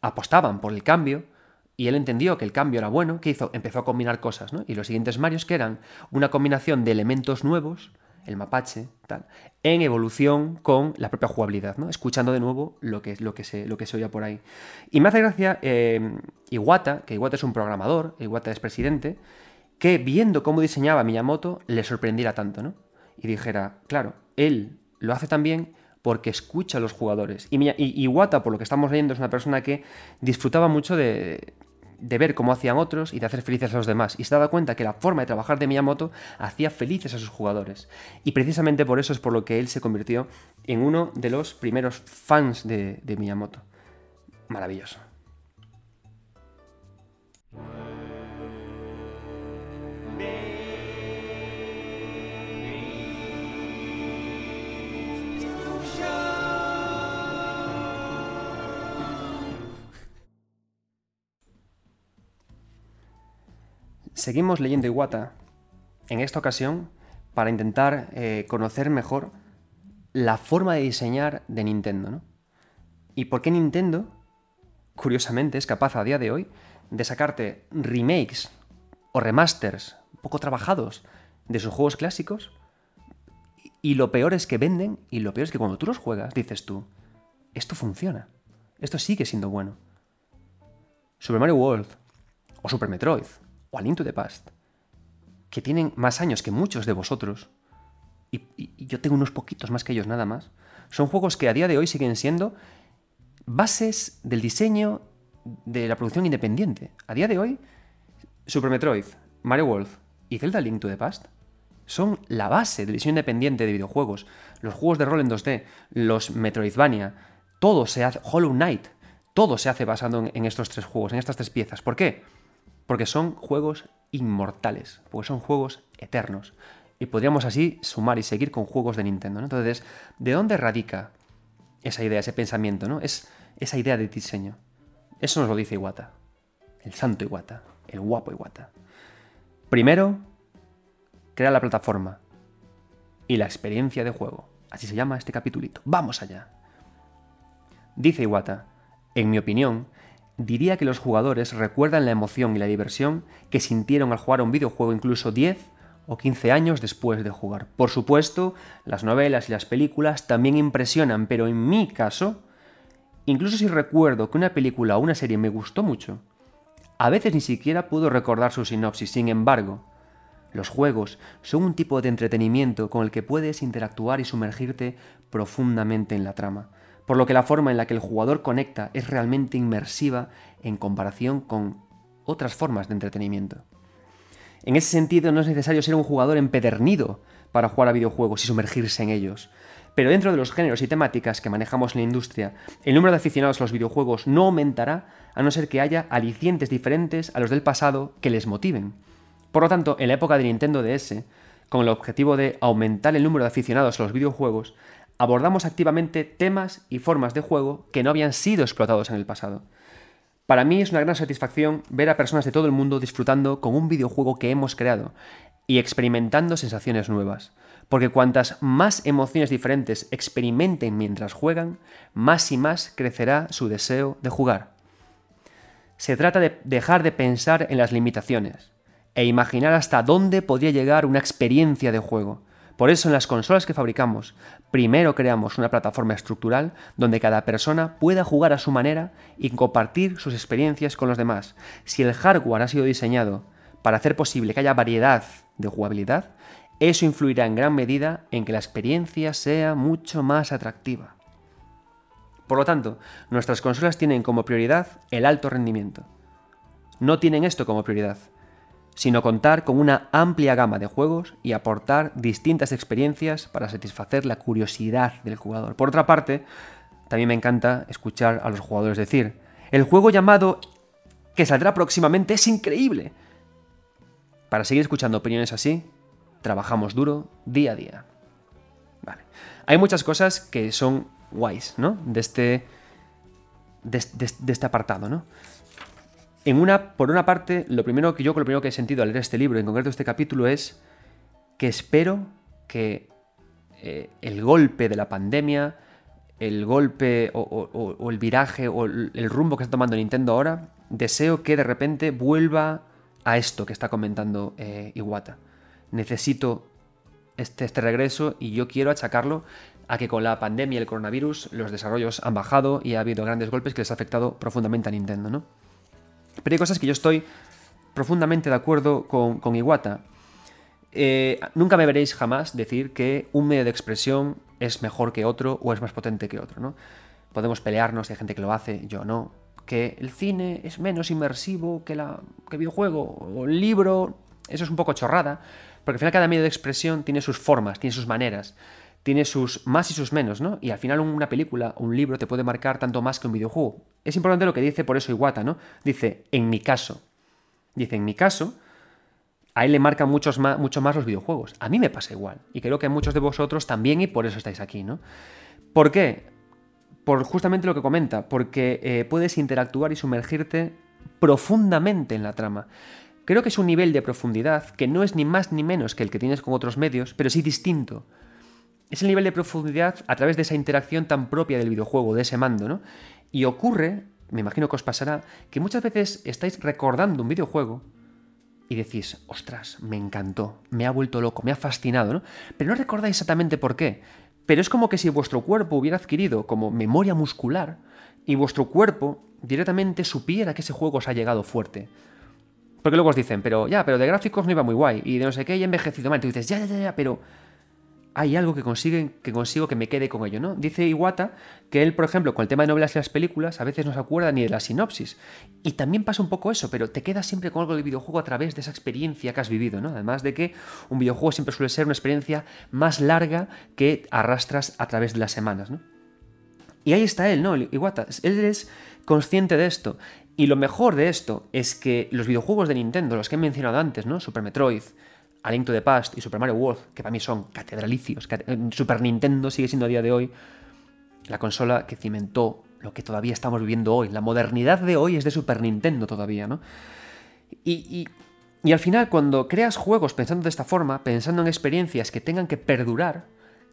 apostaban por el cambio, y él entendió que el cambio era bueno, ¿qué hizo? Empezó a combinar cosas, ¿no? Y los siguientes Marios que eran una combinación de elementos nuevos, el mapache, tal, en evolución con la propia jugabilidad, ¿no? Escuchando de nuevo lo que, lo que, se, lo que se oía por ahí. Y me hace gracia eh, Iwata, que Iwata es un programador, Iwata es presidente, que viendo cómo diseñaba Miyamoto le sorprendiera tanto, ¿no? Y dijera, claro, él lo hace también porque escucha a los jugadores. Y Iwata, por lo que estamos leyendo, es una persona que disfrutaba mucho de, de ver cómo hacían otros y de hacer felices a los demás. Y se daba cuenta que la forma de trabajar de Miyamoto hacía felices a sus jugadores. Y precisamente por eso es por lo que él se convirtió en uno de los primeros fans de, de Miyamoto. Maravilloso. Seguimos leyendo Iwata, en esta ocasión, para intentar eh, conocer mejor la forma de diseñar de Nintendo. ¿no? ¿Y por qué Nintendo, curiosamente, es capaz a día de hoy de sacarte remakes o remasters poco trabajados de sus juegos clásicos? Y lo peor es que venden, y lo peor es que cuando tú los juegas, dices tú, esto funciona, esto sigue siendo bueno. Super Mario World, o Super Metroid, o a Link to the Past, que tienen más años que muchos de vosotros, y, yo tengo unos poquitos más que ellos nada más, son juegos que a día de hoy siguen siendo bases del diseño de la producción independiente. A día de hoy, Super Metroid, Mario World y Zelda Link to the Past son la base del diseño independiente de videojuegos. Los juegos de rol en 2D, los Metroidvania, todo se hace, Hollow Knight, todo se hace basado en estos tres juegos, en estas tres piezas. ¿Por qué? Porque son juegos inmortales, porque son juegos eternos. Y podríamos así sumar y seguir con juegos de Nintendo. Entonces, ¿de dónde radica esa idea, ese pensamiento? ¿no? Es esa idea de diseño. Eso nos lo dice Iwata. El santo Iwata. El guapo Iwata. Primero, crea la plataforma y la experiencia de juego. Así se llama este capitulito. Vamos allá. Dice Iwata, en mi opinión, diría que los jugadores recuerdan la emoción y la diversión que sintieron al jugar un videojuego incluso 10 o 15 años después de jugar. Por supuesto, las novelas y las películas también impresionan, pero en mi caso, incluso si recuerdo que una película o una serie me gustó mucho, a veces ni siquiera puedo recordar su sinopsis. Sin embargo, los juegos son un tipo de entretenimiento con el que puedes interactuar y sumergirte profundamente en la trama por lo que la forma en la que el jugador conecta es realmente inmersiva en comparación con otras formas de entretenimiento. En ese sentido no es necesario ser un jugador empedernido para jugar a videojuegos y sumergirse en ellos. Pero dentro de los géneros y temáticas que manejamos en la industria, el número de aficionados a los videojuegos no aumentará a no ser que haya alicientes diferentes a los del pasado que les motiven. Por lo tanto, en la época de Nintendo DS, con el objetivo de aumentar el número de aficionados a los videojuegos, abordamos activamente temas y formas de juego que no habían sido explotados en el pasado. Para mí es una gran satisfacción ver a personas de todo el mundo disfrutando con un videojuego que hemos creado y experimentando sensaciones nuevas, porque cuantas más emociones diferentes experimenten mientras juegan, más y más crecerá su deseo de jugar. Se trata de dejar de pensar en las limitaciones e imaginar hasta dónde podría llegar una experiencia de juego, por eso en las consolas que fabricamos, primero creamos una plataforma estructural donde cada persona pueda jugar a su manera y compartir sus experiencias con los demás. Si el hardware ha sido diseñado para hacer posible que haya variedad de jugabilidad, eso influirá en gran medida en que la experiencia sea mucho más atractiva. Por lo tanto, nuestras consolas tienen como prioridad el alto rendimiento. No tienen esto como prioridad sino contar con una amplia gama de juegos y aportar distintas experiencias para satisfacer la curiosidad del jugador. Por otra parte, también me encanta escuchar a los jugadores decir, el juego llamado que saldrá próximamente es increíble. Para seguir escuchando opiniones así, trabajamos duro día a día. Vale. Hay muchas cosas que son guays, ¿no? De este, de, este apartado, ¿no? En una, por una parte, lo primero que yo lo primero que he sentido al leer este libro, en concreto este capítulo, es que espero que eh, el golpe de la pandemia, el golpe o, el viraje o el rumbo que está tomando Nintendo ahora, deseo que de repente vuelva a esto que está comentando eh, Iwata. Necesito este, este regreso y yo quiero achacarlo a que con la pandemia y el coronavirus los desarrollos han bajado y ha habido grandes golpes que les ha afectado profundamente a Nintendo, ¿no? Pero hay cosas que yo estoy profundamente de acuerdo con, con Iwata. Eh, nunca me veréis jamás decir que un medio de expresión es mejor que otro o es más potente que otro, ¿no? Podemos pelearnos, hay gente que lo hace, yo no. Que el cine es menos inmersivo que, la, que videojuego o el libro, eso es un poco chorrada, porque al final cada medio de expresión tiene sus formas, tiene sus maneras tiene sus más y sus menos, ¿no? Y al final una película, un libro te puede marcar tanto más que un videojuego. Es importante lo que dice por eso Iwata, ¿no? Dice, en mi caso. Dice, en mi caso, a él le marcan muchos más, mucho más los videojuegos. A mí me pasa igual. Y creo que a muchos de vosotros también y por eso estáis aquí, ¿no? ¿Por qué? Por justamente lo que comenta, porque eh, puedes interactuar y sumergirte profundamente en la trama. Creo que es un nivel de profundidad que no es ni más ni menos que el que tienes con otros medios, pero sí distinto es el nivel de profundidad a través de esa interacción tan propia del videojuego, de ese mando, ¿no? Y ocurre, me imagino que os pasará, que muchas veces estáis recordando un videojuego y decís, ostras, me encantó, me ha vuelto loco, me ha fascinado, ¿no? Pero no recordáis exactamente por qué. Pero es como que si vuestro cuerpo hubiera adquirido como memoria muscular y vuestro cuerpo directamente supiera que ese juego os ha llegado fuerte. Porque luego os dicen, pero ya, pero de gráficos no iba muy guay y de no sé qué, y envejecido mal. Y dices, ya, ya, ya, pero hay algo que, que consigo que me quede con ello, ¿no? Dice Iwata que él, por ejemplo, con el tema de novelas y las películas, a veces no se acuerda ni de la sinopsis. Y también pasa un poco eso, pero te quedas siempre con algo del videojuego a través de esa experiencia que has vivido, ¿no? Además de que un videojuego siempre suele ser una experiencia más larga que arrastras a través de las semanas, ¿no? Y ahí está él, ¿no? Iwata. Él es consciente de esto. Y lo mejor de esto es que los videojuegos de Nintendo, los que he mencionado antes, ¿no? Super Metroid, a Link to the Past y Super Mario World, que para mí son catedralicios. Super Nintendo sigue siendo a día de hoy la consola que cimentó lo que todavía estamos viviendo hoy. La modernidad de hoy es de Super Nintendo todavía, ¿no? Y, y al final, cuando creas juegos pensando de esta forma, pensando en experiencias que tengan que perdurar,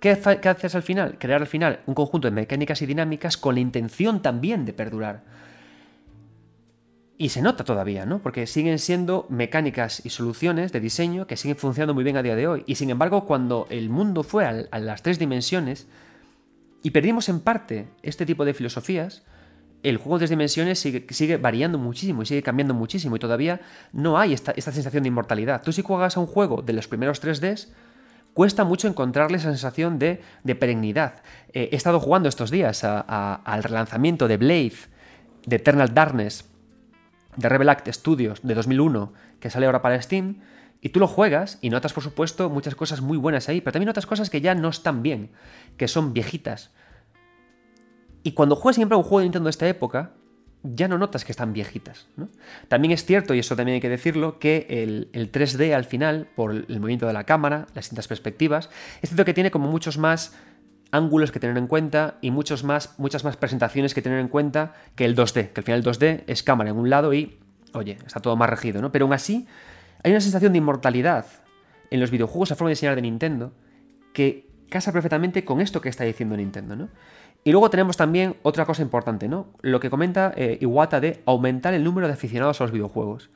¿Qué, haces al final? Crear al final un conjunto de mecánicas y dinámicas con la intención también de perdurar. Y se nota todavía, ¿no? Porque siguen siendo mecánicas y soluciones de diseño que siguen funcionando muy bien a día de hoy. Y sin embargo, cuando el mundo fue a, las tres dimensiones y perdimos en parte este tipo de filosofías, el juego de tres dimensiones sigue, variando muchísimo y sigue cambiando muchísimo y todavía no hay esta, sensación de inmortalidad. Tú si juegas a un juego de los primeros 3Ds, cuesta mucho encontrarle esa sensación de, de perennidad. Eh, he estado jugando estos días al relanzamiento de Blade, de Eternal Darkness, de Rebel Act Studios de 2001 que sale ahora para Steam y tú lo juegas y notas por supuesto muchas cosas muy buenas ahí, pero también notas cosas que ya no están bien, que son viejitas. Y cuando juegas siempre un juego de Nintendo de esta época, ya no notas que están viejitas. También es cierto, y eso también hay que decirlo, que el, 3D al final, por el movimiento de la cámara, las distintas perspectivas, es cierto que tiene como muchos más ángulos que tener en cuenta y muchos más, muchas más presentaciones que tener en cuenta que el 2D, que al final el 2D es cámara en un lado y, oye, está todo más regido, ¿no? Pero aún así, hay una sensación de inmortalidad en los videojuegos a forma de diseñar de Nintendo que casa perfectamente con esto que está diciendo Nintendo, ¿no? Y luego tenemos también otra cosa importante, ¿no? Lo que comenta eh, Iwata de aumentar el número de aficionados a los videojuegos.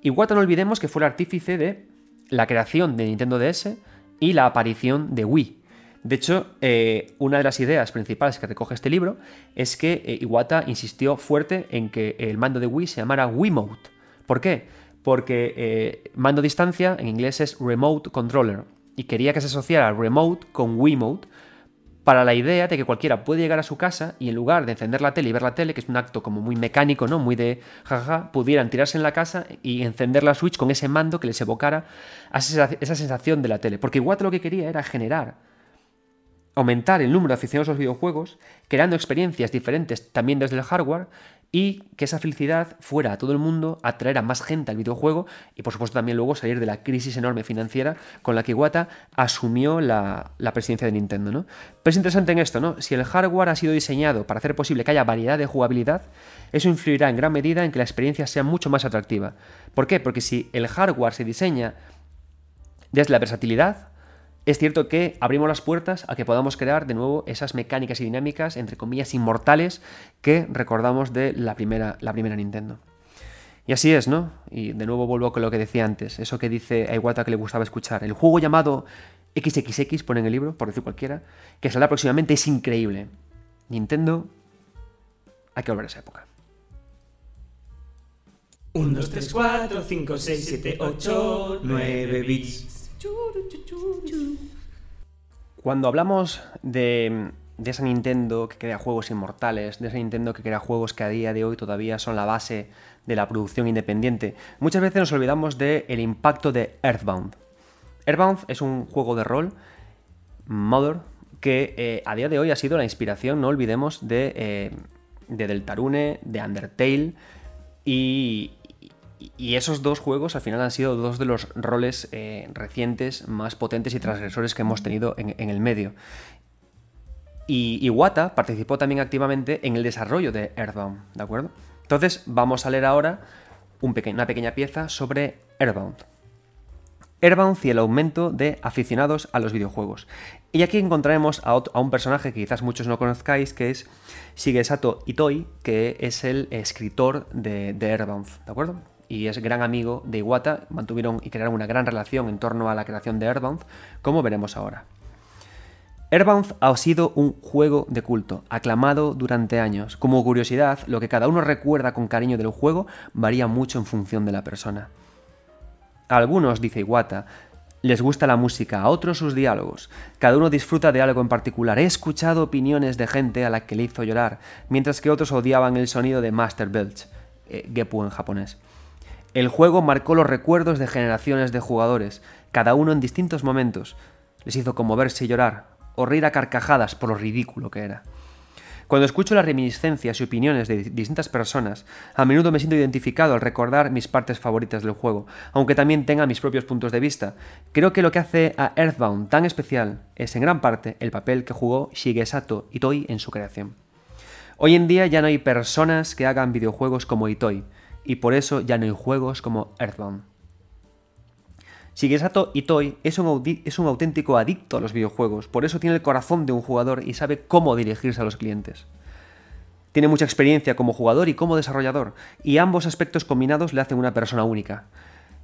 Iwata no olvidemos que fue el artífice de la creación de Nintendo DS y la aparición de Wii, de hecho, eh, una de las ideas principales que recoge este libro es que eh, Iwata insistió fuerte en que el mando de Wii se llamara Wiimote. ¿Por qué? Porque eh, mando a distancia en inglés es Remote Controller y quería que se asociara Remote con Wiimote para la idea de que cualquiera puede llegar a su casa y en lugar de encender la tele y ver la tele, que es un acto como muy mecánico, ¿no? Muy de jajaja, pudieran tirarse en la casa y encender la Switch con ese mando que les evocara esa sensación de la tele. Porque Iwata lo que quería era generar aumentar el número de aficionados a los videojuegos, creando experiencias diferentes también desde el hardware y que esa felicidad fuera a todo el mundo, atraer a más gente al videojuego y por supuesto también luego salir de la crisis enorme financiera con la que Iwata asumió la, presidencia de Nintendo. ¿no? Pero es interesante en esto, ¿no? Si el hardware ha sido diseñado para hacer posible que haya variedad de jugabilidad, eso influirá en gran medida en que la experiencia sea mucho más atractiva. ¿Por qué? Porque si el hardware se diseña desde la versatilidad, es cierto que abrimos las puertas a que podamos crear de nuevo esas mecánicas y dinámicas, entre comillas, inmortales que recordamos de la primera, la primera Nintendo. Y así es, ¿no? Y de nuevo vuelvo con lo que decía antes, eso que dice a que le gustaba escuchar. El juego llamado XXX, pone en el libro, por decir cualquiera, que saldrá próximamente, es increíble. Nintendo, hay que volver a esa época. 1, 2, 3, 4, 5, 6, 7, 8, 9 bits. Cuando hablamos de, de esa Nintendo que crea juegos inmortales, de esa Nintendo que crea juegos que a día de hoy todavía son la base de la producción independiente, muchas veces nos olvidamos del el impacto de Earthbound. Earthbound es un juego de rol, Mother, que eh, a día de hoy ha sido la inspiración, no olvidemos, de, eh, de Deltarune, de Undertale y, y esos dos juegos al final han sido dos de los roles eh, recientes más potentes y transgresores que hemos tenido en, el medio. Y Iwata participó también activamente en el desarrollo de Earthbound, ¿de acuerdo? Entonces vamos a leer ahora un una pequeña pieza sobre Airbound. Airbound y el aumento de aficionados a los videojuegos. Y aquí encontraremos a, un personaje que quizás muchos no conozcáis, que es Shigesato Itoi, que es el escritor de, de ¿de acuerdo? Y es gran amigo de Iwata, mantuvieron y crearon una gran relación en torno a la creación de Airbound, como veremos ahora. Airbound ha sido un juego de culto, aclamado durante años. Como curiosidad, lo que cada uno recuerda con cariño del juego varía mucho en función de la persona. A algunos, dice Iwata, les gusta la música, a otros sus diálogos. Cada uno disfruta de algo en particular. He escuchado opiniones de gente a la que le hizo llorar, mientras que otros odiaban el sonido de Master Belch, eh, Gepu en japonés. El juego marcó los recuerdos de generaciones de jugadores, cada uno en distintos momentos. Les hizo conmoverse y llorar, o reír a carcajadas por lo ridículo que era. Cuando escucho las reminiscencias y opiniones de distintas personas, a menudo me siento identificado al recordar mis partes favoritas del juego, aunque también tenga mis propios puntos de vista. Creo que lo que hace a Earthbound tan especial es en gran parte el papel que jugó Shigesato Itoi en su creación. Hoy en día ya no hay personas que hagan videojuegos como Itoi, y por eso ya no hay juegos como Earthbound. Shigesato Itoi es un, es un auténtico adicto a los videojuegos, por eso tiene el corazón de un jugador y sabe cómo dirigirse a los clientes. Tiene mucha experiencia como jugador y como desarrollador, y ambos aspectos combinados le hacen una persona única.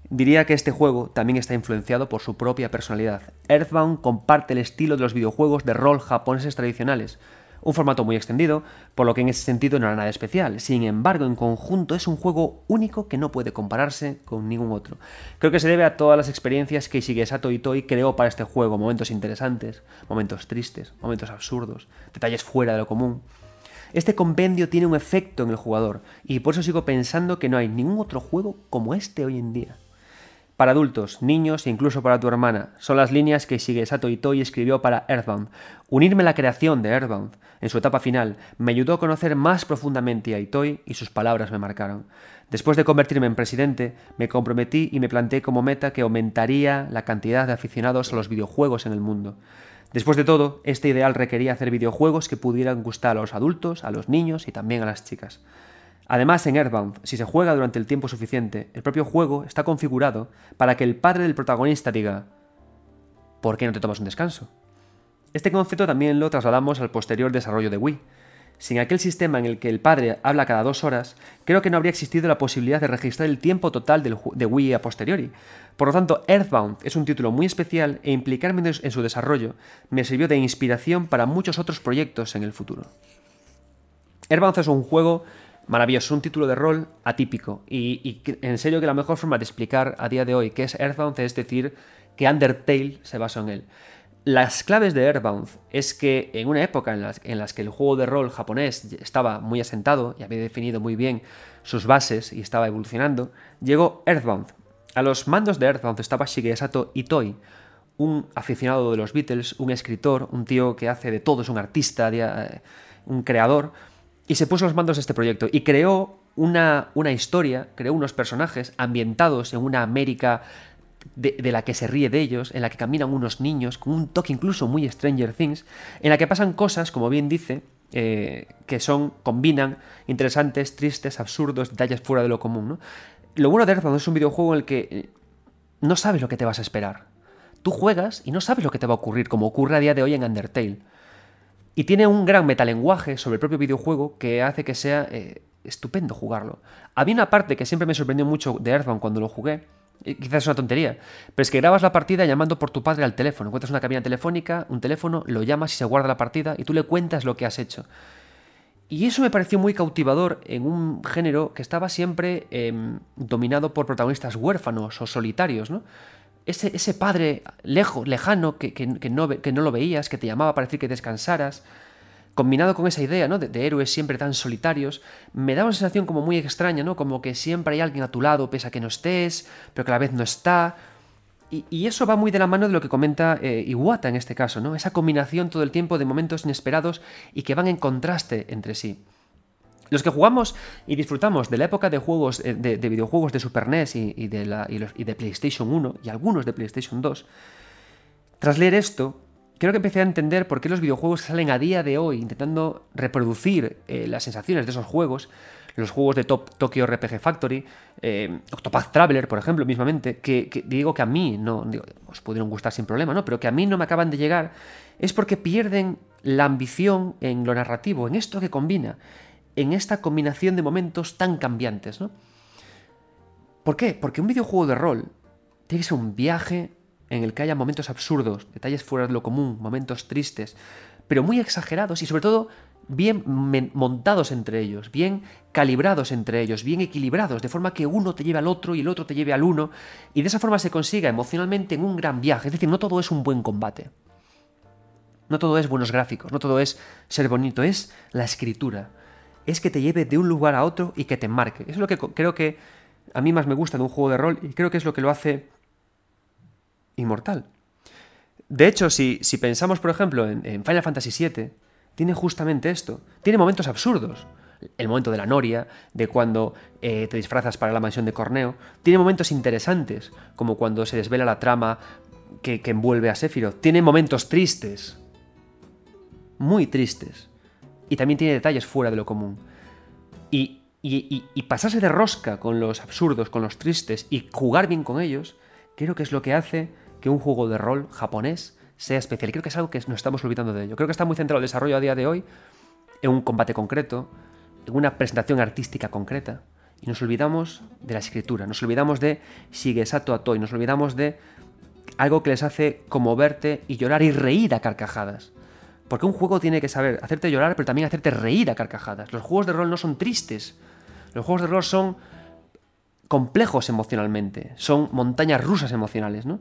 Diría que este juego también está influenciado por su propia personalidad. Earthbound comparte el estilo de los videojuegos de rol japoneses tradicionales, un formato muy extendido, por lo que en ese sentido no era nada especial. Sin embargo, en conjunto es un juego único que no puede compararse con ningún otro. Creo que se debe a todas las experiencias que Shigesato Itoi creó para este juego, momentos interesantes, momentos tristes, momentos absurdos, detalles fuera de lo común. Este compendio tiene un efecto en el jugador, y por eso sigo pensando que no hay ningún otro juego como este hoy en día. Para adultos, niños e incluso para tu hermana, son las líneas que Shigesato Itoi escribió para Earthbound. Unirme a la creación de Earthbound, en su etapa final, me ayudó a conocer más profundamente a Itoi y sus palabras me marcaron. Después de convertirme en presidente, me comprometí y me planteé como meta que aumentaría la cantidad de aficionados a los videojuegos en el mundo. Después de todo, este ideal requería hacer videojuegos que pudieran gustar a los adultos, a los niños y también a las chicas. Además, en Earthbound, si se juega durante el tiempo suficiente, el propio juego está configurado para que el padre del protagonista diga ¿Por qué no te tomas un descanso? Este concepto también lo trasladamos al posterior desarrollo de Wii. Sin aquel sistema en el que el padre habla cada dos horas, creo que no habría existido la posibilidad de registrar el tiempo total de Wii a posteriori. Por lo tanto, Earthbound es un título muy especial e implicarme en su desarrollo me sirvió de inspiración para muchos otros proyectos en el futuro. Earthbound es un juego maravilloso, un título de rol atípico y, en serio que la mejor forma de explicar a día de hoy qué es Earthbound es decir que Undertale se basó en él. Las claves de Earthbound es que en una época en las que el juego de rol japonés estaba muy asentado y había definido muy bien sus bases y estaba evolucionando, llegó Earthbound. A los mandos de Earthbound estaba Shigesato Itoi, un aficionado de los Beatles, un escritor, un tío que hace de todo, es un artista, eh, un creador, y se puso los mandos de este proyecto y creó una, una historia, creó unos personajes ambientados en una América de, la que se ríe de ellos, en la que caminan unos niños, con un toque incluso muy Stranger Things, en la que pasan cosas, como bien dice, eh, que son, combinan interesantes, tristes, absurdos, detalles fuera de lo común. Lo bueno de Earthbound es un videojuego en el que eh, no sabes lo que te vas a esperar. Tú juegas y no sabes lo que te va a ocurrir, como ocurre a día de hoy en Undertale. Y tiene un gran metalenguaje sobre el propio videojuego que hace que sea eh, estupendo jugarlo. Había una parte que siempre me sorprendió mucho de Earthbound cuando lo jugué, quizás es una tontería, pero es que grabas la partida llamando por tu padre al teléfono. Encuentras una cabina telefónica, un teléfono, lo llamas y se guarda la partida y tú le cuentas lo que has hecho. Y eso me pareció muy cautivador en un género que estaba siempre em, dominado por protagonistas huérfanos o solitarios, ¿no? Ese, ese padre lejos, lejano, que, que, no, que no lo veías, que te llamaba para decir que descansaras, combinado con esa idea ¿no? de, héroes siempre tan solitarios, me da una sensación como muy extraña, ¿no? como que siempre hay alguien a tu lado, pese a que no estés, pero que a la vez no está. Y, eso va muy de la mano de lo que comenta eh, Iwata en este caso, ¿no? esa combinación todo el tiempo de momentos inesperados y que van en contraste entre sí. Los que jugamos y disfrutamos de la época de juegos eh, de, videojuegos de Super NES y, de PlayStation 1 y algunos de PlayStation 2, tras leer esto, creo que empecé a entender por qué los videojuegos salen a día de hoy intentando reproducir eh, las sensaciones de esos juegos. Los juegos de Top, Tokyo RPG Factory, eh, Octopath Traveler, por ejemplo, mismamente, que, digo que a mí no, os pudieron gustar sin problema, ¿no? Pero que a mí no me acaban de llegar, es porque pierden la ambición en lo narrativo, en esto que combina, en esta combinación de momentos tan cambiantes, ¿no? ¿Por qué? Porque un videojuego de rol tiene que ser un viaje en el que haya momentos absurdos, detalles fuera de lo común, momentos tristes, pero muy exagerados y sobre todo bien montados entre ellos, bien calibrados entre ellos, bien equilibrados, de forma que uno te lleve al otro y el otro te lleve al uno, y de esa forma se consiga emocionalmente en un gran viaje. Es decir, no todo es un buen combate. No todo es buenos gráficos, no todo es ser bonito, es la escritura. Es que te lleve de un lugar a otro y que te marque. Es lo que creo que a mí más me gusta de un juego de rol y creo que es lo que lo hace inmortal. De hecho, si, si pensamos, por ejemplo, en, Final Fantasy VII, tiene justamente esto. Tiene momentos absurdos. El momento de la noria, de cuando eh, te disfrazas para la mansión de Corneo. Tiene momentos interesantes, como cuando se desvela la trama que, envuelve a Sephiroth. Tiene momentos tristes. Muy tristes. Y también tiene detalles fuera de lo común. Y, y, y pasarse de rosca con los absurdos, con los tristes, y jugar bien con ellos, creo que es lo que hace que un juego de rol japonés sea especial. Y creo que es algo que nos estamos olvidando de ello. Creo que está muy centrado el desarrollo a día de hoy en un combate concreto, en una presentación artística concreta. Y nos olvidamos de la escritura, nos olvidamos de Shigesato Atoi, nos olvidamos de algo que les hace conmoverte y llorar y reír a carcajadas. Porque un juego tiene que saber hacerte llorar, pero también hacerte reír a carcajadas. Los juegos de rol no son tristes. Los juegos de rol son complejos emocionalmente. Son montañas rusas emocionales, ¿no?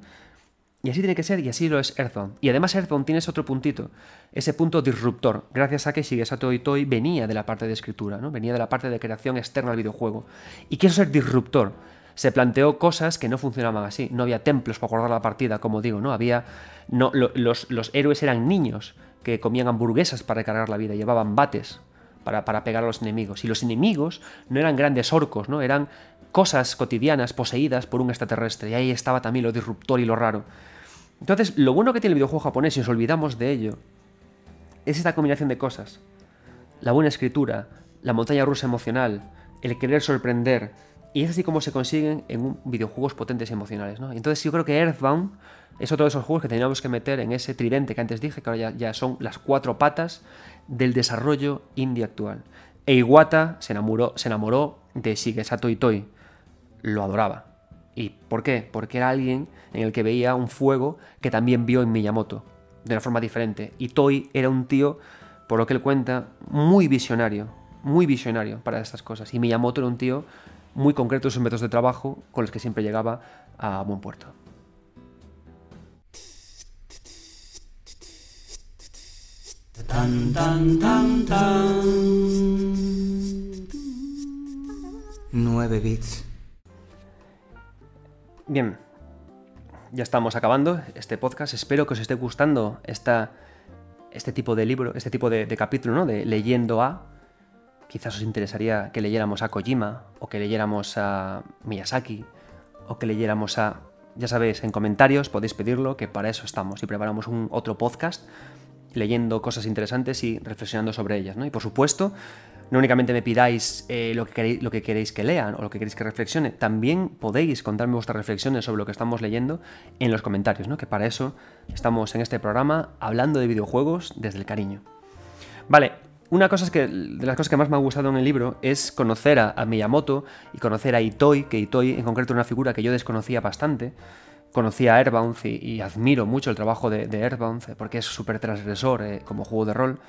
Y así tiene que ser, y así lo es Earthbound. Y además Earthbound tiene ese otro puntito, ese punto disruptor, gracias a que Shigesato Itoi venía de la parte de escritura, ¿no? venía de la parte de creación externa al videojuego. Y quiso ser disruptor. Se planteó cosas que no funcionaban así. No había templos para guardar la partida, como digo, ¿no? Había. No, los, héroes eran niños que comían hamburguesas para recargar la vida, llevaban bates para, para pegar a los enemigos. Y los enemigos no eran grandes orcos, ¿no? Eran cosas cotidianas poseídas por un extraterrestre. Y ahí estaba también lo disruptor y lo raro. Entonces, lo bueno que tiene el videojuego japonés, si nos olvidamos de ello, es esta combinación de cosas. La buena escritura, la montaña rusa emocional, el querer sorprender, y es así como se consiguen en videojuegos potentes y emocionales. ¿no? entonces yo creo que Earthbound es otro de esos juegos que teníamos que meter en ese tridente que antes dije, que ahora ya, son las cuatro patas del desarrollo indie actual. E Iwata se enamoró, se enamoró de Shigesato Itoi. Lo adoraba. ¿Y por qué? Porque era alguien en el que veía un fuego que también vio en Miyamoto, de una forma diferente. Y Toy era un tío, por lo que él cuenta, muy visionario, muy visionario para estas cosas. Y Miyamoto era un tío muy concreto en sus métodos de trabajo con los que siempre llegaba a buen puerto. Tan, tan, tan, tan. 9 bits. Bien, ya estamos acabando este podcast. Espero que os esté gustando esta, este tipo de libro, este tipo de, capítulo, ¿no? De leyendo a. Quizás os interesaría que leyéramos a Kojima, o que leyéramos a Miyazaki, o que leyéramos a. Ya sabéis, en comentarios podéis pedirlo, que para eso estamos y preparamos un otro podcast leyendo cosas interesantes y reflexionando sobre ellas. ¿no? Y por supuesto, no únicamente me pidáis eh, lo, que queréis, lo que queréis que lean o lo que queréis que reflexione, también podéis contarme vuestras reflexiones sobre lo que estamos leyendo en los comentarios, ¿no? que para eso estamos en este programa hablando de videojuegos desde el cariño. Vale, una cosa es que, de las cosas que más me ha gustado en el libro es conocer a, a Miyamoto y conocer a Itoi, que Itoi en concreto es una figura que yo desconocía bastante. Conocí a Airbound y, admiro mucho el trabajo de, de Airbound eh, porque es súper transgresor eh, como juego de rol.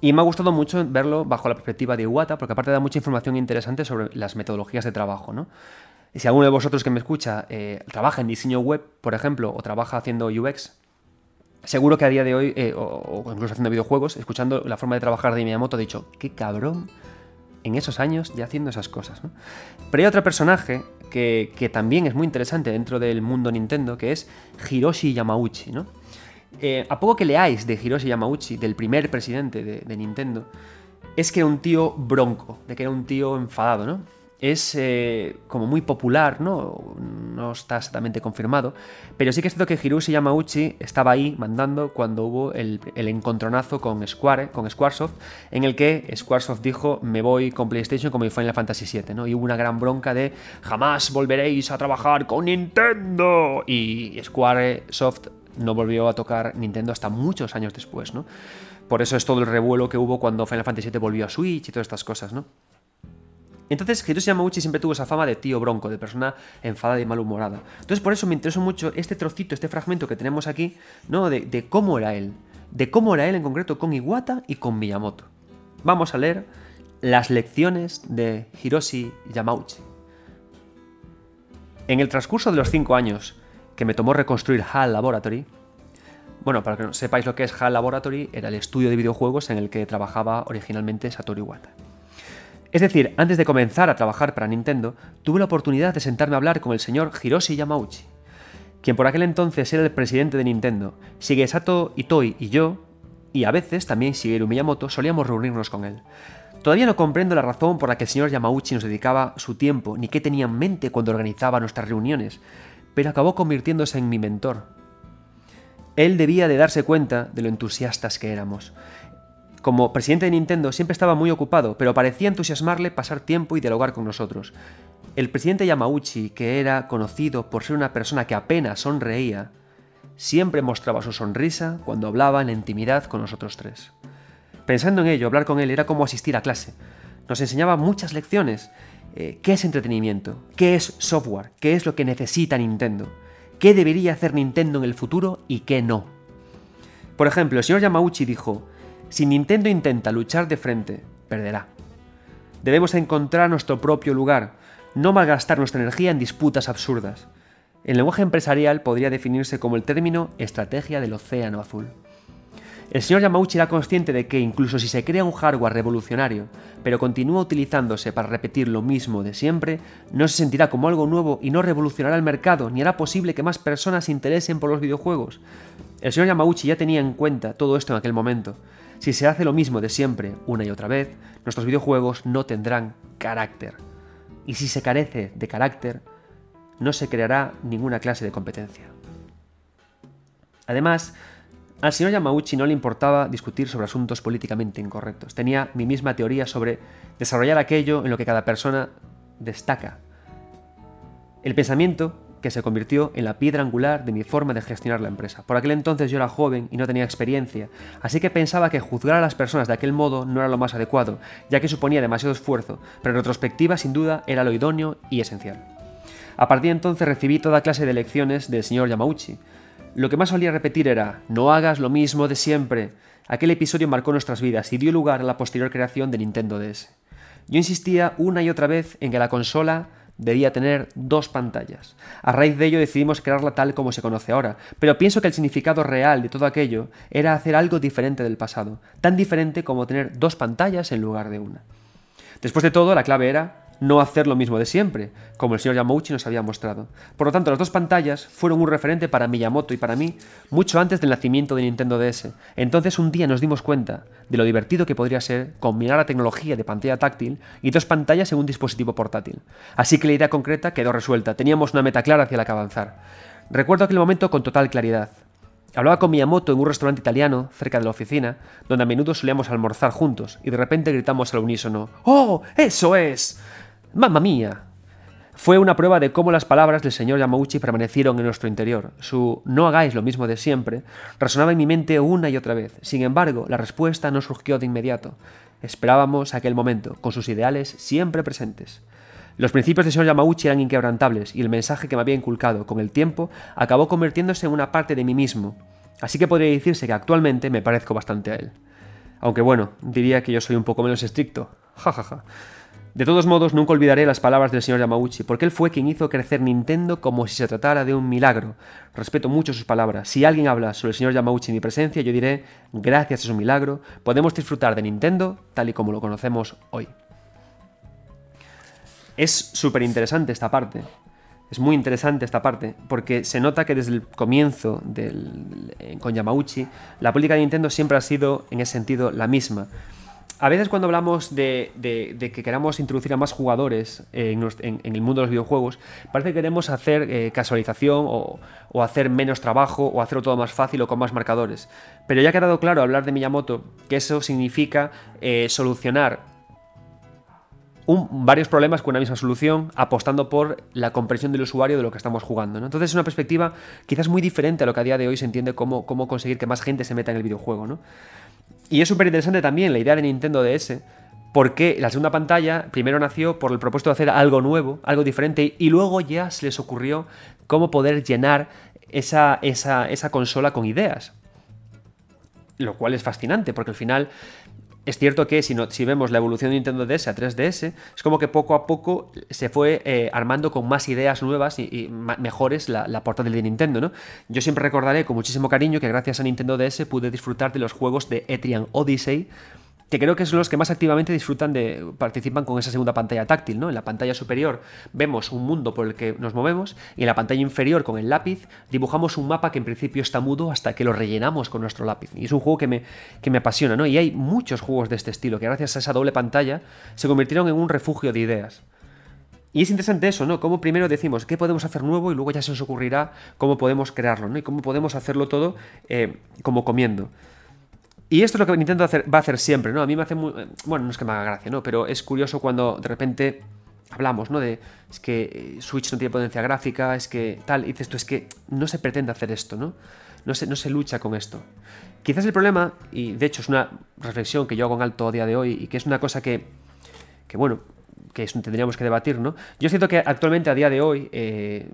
Y me ha gustado mucho verlo bajo la perspectiva de Iwata, porque aparte da mucha información interesante sobre las metodologías de trabajo, ¿no? Si alguno de vosotros que me escucha eh, trabaja en diseño web, por ejemplo, o trabaja haciendo UX, seguro que a día de hoy, eh, o, incluso haciendo videojuegos, escuchando la forma de trabajar de Miyamoto, ha dicho, qué cabrón en esos años ya haciendo esas cosas. ¿no? Pero hay otro personaje que, también es muy interesante dentro del mundo Nintendo, que es Hiroshi Yamauchi, ¿no? Eh, a poco que leáis de Hiroshi Yamauchi, del primer presidente de, de Nintendo, es que era un tío bronco, de que era un tío enfadado, ¿no? Es eh, como muy popular, ¿no? No está exactamente confirmado, pero sí que es cierto que Hiroshi Yamauchi estaba ahí mandando cuando hubo el, el encontronazo con Square, con Squaresoft, en el que Squaresoft dijo me voy con PlayStation como Final Fantasy VII, ¿no? Y hubo una gran bronca de jamás volveréis a trabajar con Nintendo y Squaresoft no volvió a tocar Nintendo hasta muchos años después, ¿no? Por eso es todo el revuelo que hubo cuando Final Fantasy VII volvió a Switch y todas estas cosas, ¿no? Entonces, Hiroshi Yamauchi siempre tuvo esa fama de tío bronco, de persona enfadada y malhumorada. Entonces, por eso me interesó mucho este trocito, este fragmento que tenemos aquí, ¿no? De, de cómo era él. De cómo era él en concreto con Iwata y con Miyamoto. Vamos a leer las lecciones de Hiroshi Yamauchi. En el transcurso de los cinco años que me tomó reconstruir HAL Laboratory, bueno, para que no sepáis lo que es HAL Laboratory, era el estudio de videojuegos en el que trabajaba originalmente Satoru Iwata. Es decir, antes de comenzar a trabajar para Nintendo, tuve la oportunidad de sentarme a hablar con el señor Hiroshi Yamauchi, quien por aquel entonces era el presidente de Nintendo. Shigesato Itoi y yo, y a veces también Shigeru Miyamoto, solíamos reunirnos con él. Todavía no comprendo la razón por la que el señor Yamauchi nos dedicaba su tiempo, ni qué tenía en mente cuando organizaba nuestras reuniones, pero acabó convirtiéndose en mi mentor. Él debía de darse cuenta de lo entusiastas que éramos. Como presidente de Nintendo siempre estaba muy ocupado, pero parecía entusiasmarle pasar tiempo y dialogar con nosotros. El presidente Yamauchi, que era conocido por ser una persona que apenas sonreía, siempre mostraba su sonrisa cuando hablaba en la intimidad con nosotros tres. Pensando en ello, hablar con él era como asistir a clase. Nos enseñaba muchas lecciones. Eh, ¿Qué es entretenimiento? ¿Qué es software? ¿Qué es lo que necesita Nintendo? ¿Qué debería hacer Nintendo en el futuro y qué no? Por ejemplo, el señor Yamauchi dijo, si Nintendo intenta luchar de frente, perderá. Debemos encontrar nuestro propio lugar, no malgastar nuestra energía en disputas absurdas. El lenguaje empresarial podría definirse como el término estrategia del océano azul. El señor Yamauchi era consciente de que incluso si se crea un hardware revolucionario, pero continúa utilizándose para repetir lo mismo de siempre, no se sentirá como algo nuevo y no revolucionará el mercado, ni hará posible que más personas se interesen por los videojuegos. El señor Yamauchi ya tenía en cuenta todo esto en aquel momento. Si se hace lo mismo de siempre, una y otra vez, nuestros videojuegos no tendrán carácter. Y si se carece de carácter, no se creará ninguna clase de competencia. Además, al señor Yamauchi no le importaba discutir sobre asuntos políticamente incorrectos. Tenía mi misma teoría sobre desarrollar aquello en lo que cada persona destaca. El pensamiento que se convirtió en la piedra angular de mi forma de gestionar la empresa. Por aquel entonces yo era joven y no tenía experiencia, así que pensaba que juzgar a las personas de aquel modo no era lo más adecuado, ya que suponía demasiado esfuerzo, pero en retrospectiva sin duda era lo idóneo y esencial. A partir de entonces recibí toda clase de lecciones del señor Yamauchi. Lo que más solía repetir era, no hagas lo mismo de siempre. Aquel episodio marcó nuestras vidas y dio lugar a la posterior creación de Nintendo DS. Yo insistía una y otra vez en que la consola debía tener dos pantallas. A raíz de ello decidimos crearla tal como se conoce ahora, pero pienso que el significado real de todo aquello era hacer algo diferente del pasado, tan diferente como tener dos pantallas en lugar de una. Después de todo, la clave era no hacer lo mismo de siempre, como el señor Yamauchi nos había mostrado. Por lo tanto, las dos pantallas fueron un referente para Miyamoto y para mí mucho antes del nacimiento de Nintendo DS. Entonces un día nos dimos cuenta de lo divertido que podría ser combinar la tecnología de pantalla táctil y dos pantallas en un dispositivo portátil. Así que la idea concreta quedó resuelta, teníamos una meta clara hacia la que avanzar. Recuerdo aquel momento con total claridad. Hablaba con Miyamoto en un restaurante italiano cerca de la oficina, donde a menudo solíamos almorzar juntos, y de repente gritamos al unísono: ¡Oh! ¡Eso es! ¡Mamma mía! Fue una prueba de cómo las palabras del señor Yamauchi permanecieron en nuestro interior. Su no hagáis lo mismo de siempre resonaba en mi mente una y otra vez. Sin embargo, la respuesta no surgió de inmediato. Esperábamos aquel momento, con sus ideales siempre presentes. Los principios del señor Yamauchi eran inquebrantables y el mensaje que me había inculcado con el tiempo acabó convirtiéndose en una parte de mí mismo. Así que podría decirse que actualmente me parezco bastante a él. Aunque bueno, diría que yo soy un poco menos estricto. Ja, ja, ja. De todos modos, nunca olvidaré las palabras del señor Yamauchi, porque él fue quien hizo crecer Nintendo como si se tratara de un milagro. Respeto mucho sus palabras. Si alguien habla sobre el señor Yamauchi en mi presencia, yo diré, gracias a su milagro, podemos disfrutar de Nintendo tal y como lo conocemos hoy. Es súper interesante esta parte. Es muy interesante esta parte, porque se nota que desde el comienzo con Yamauchi, la política de Nintendo siempre ha sido, en ese sentido, la misma. A veces cuando hablamos de, que queramos introducir a más jugadores en, el mundo de los videojuegos, parece que queremos hacer eh, casualización o, hacer menos trabajo o hacerlo todo más fácil o con más marcadores. Pero ya ha quedado claro hablar de Miyamoto que eso significa eh, solucionar varios problemas con una misma solución, apostando por la comprensión del usuario de lo que estamos jugando. Entonces es una perspectiva quizás muy diferente a lo que a día de hoy se entiende cómo conseguir que más gente se meta en el videojuego. ¿no? Y es súper interesante también la idea de Nintendo DS, porque la segunda pantalla primero nació por el propósito de hacer algo nuevo, algo diferente, y luego ya se les ocurrió cómo poder llenar esa, esa, esa consola con ideas. Lo cual es fascinante, porque al final es cierto que si, vemos la evolución de Nintendo DS a 3DS, es como que poco a poco se fue eh, armando con más ideas nuevas y, mejores la, la, de Nintendo, ¿no? Yo siempre recordaré con muchísimo cariño que gracias a Nintendo DS pude disfrutar de los juegos de Etrian Odyssey, que creo que son los que más activamente disfrutan de participan con esa segunda pantalla táctil, ¿no? En la pantalla superior vemos un mundo por el que nos movemos y en la pantalla inferior con el lápiz dibujamos un mapa que en principio está mudo hasta que lo rellenamos con nuestro lápiz. Y es un juego que me, que me apasiona, ¿no? Y hay muchos juegos de este estilo que gracias a esa doble pantalla se convirtieron en un refugio de ideas. Y es interesante eso, ¿no? Cómo primero decimos qué podemos hacer nuevo y luego ya se nos ocurrirá cómo podemos crearlo, ¿no? Y cómo podemos hacerlo todo eh, como comiendo. Y esto es lo que Nintendo va a hacer siempre, ¿no? A mí me hace muy... Eh, bueno, no es que me haga gracia, ¿no? Pero es curioso cuando de repente hablamos, ¿no? De es que eh, Switch no tiene potencia gráfica, es que tal, y dices tú, es que no se pretende hacer esto, ¿no? No se, no se lucha con esto. Quizás el problema, y de hecho es una reflexión que yo hago en alto a día de hoy, y que es una cosa que, que bueno, que tendríamos que debatir, ¿no? Yo siento que actualmente a día de hoy eh,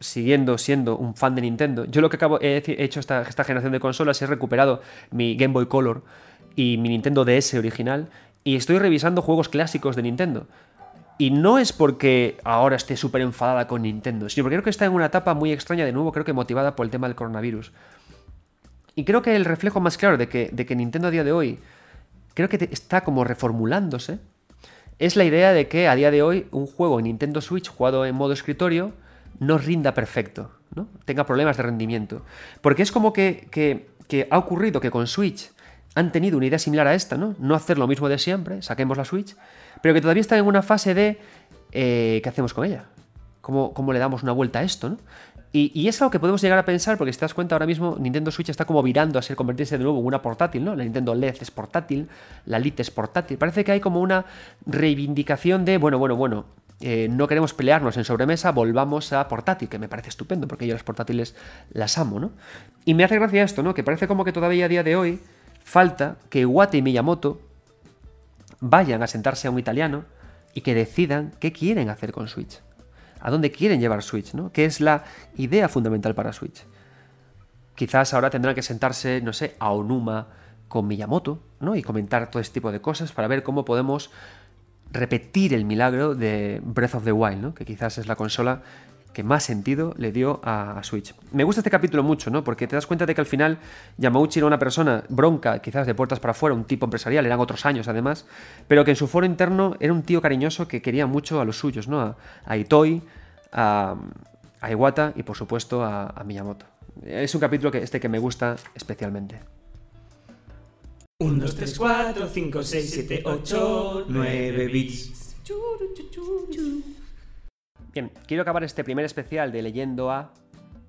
siguiendo siendo un fan de Nintendo, yo lo que acabo, he hecho esta, esta generación de consolas he recuperado mi Game Boy Color y mi Nintendo DS original y estoy revisando juegos clásicos de Nintendo. Y no es porque ahora esté súper enfadada con Nintendo, sino porque creo que está en una etapa muy extraña, de nuevo, creo que motivada por el tema del coronavirus. Y creo que el reflejo más claro de que, de que Nintendo a día de hoy creo que está como reformulándose es la idea de que a día de hoy un juego en Nintendo Switch jugado en modo escritorio no rinda perfecto, ¿no? tenga problemas de rendimiento. Porque es como que, ha ocurrido que con Switch han tenido una idea similar a esta, ¿no? No hacer lo mismo de siempre, saquemos la Switch, pero que todavía están en una fase de eh, ¿qué hacemos con ella? ¿Cómo, ¿Cómo, le damos una vuelta a esto? ¿no? Y, es algo que podemos llegar a pensar, porque si te das cuenta ahora mismo, Nintendo Switch está como virando a ser convertirse de nuevo en una portátil, ¿no? La Nintendo LED es portátil, la Lite es portátil. Parece que hay como una reivindicación de, bueno, bueno, bueno, eh, no queremos pelearnos en sobremesa, volvamos a portátil, que me parece estupendo, porque yo las portátiles las amo, ¿no? Y me hace gracia esto, ¿no? Que parece como que todavía a día de hoy falta que Iwate y Miyamoto vayan a sentarse a un italiano y que decidan qué quieren hacer con Switch. A dónde quieren llevar Switch, ¿no? ¿Qué es la idea fundamental para Switch? Quizás ahora tendrán que sentarse, no sé, a Onuma con Miyamoto, ¿no? Y comentar todo este tipo de cosas para ver cómo podemos repetir el milagro de Breath of the Wild, ¿no? que quizás es la consola que más sentido le dio a, Switch. Me gusta este capítulo mucho, ¿no? Porque te das cuenta de que al final Yamauchi era una persona bronca, quizás de puertas para afuera, un tipo empresarial, eran otros años además, pero que en su foro interno era un tío cariñoso que quería mucho a los suyos, ¿no? A, a Itoi, a, Iwata y por supuesto a, a Miyamoto. Es un capítulo que este que me gusta especialmente. 1, 2, 3, 4, 5, 6, 7, 8, 9 bits. Bien, quiero acabar este primer especial de Leyendo A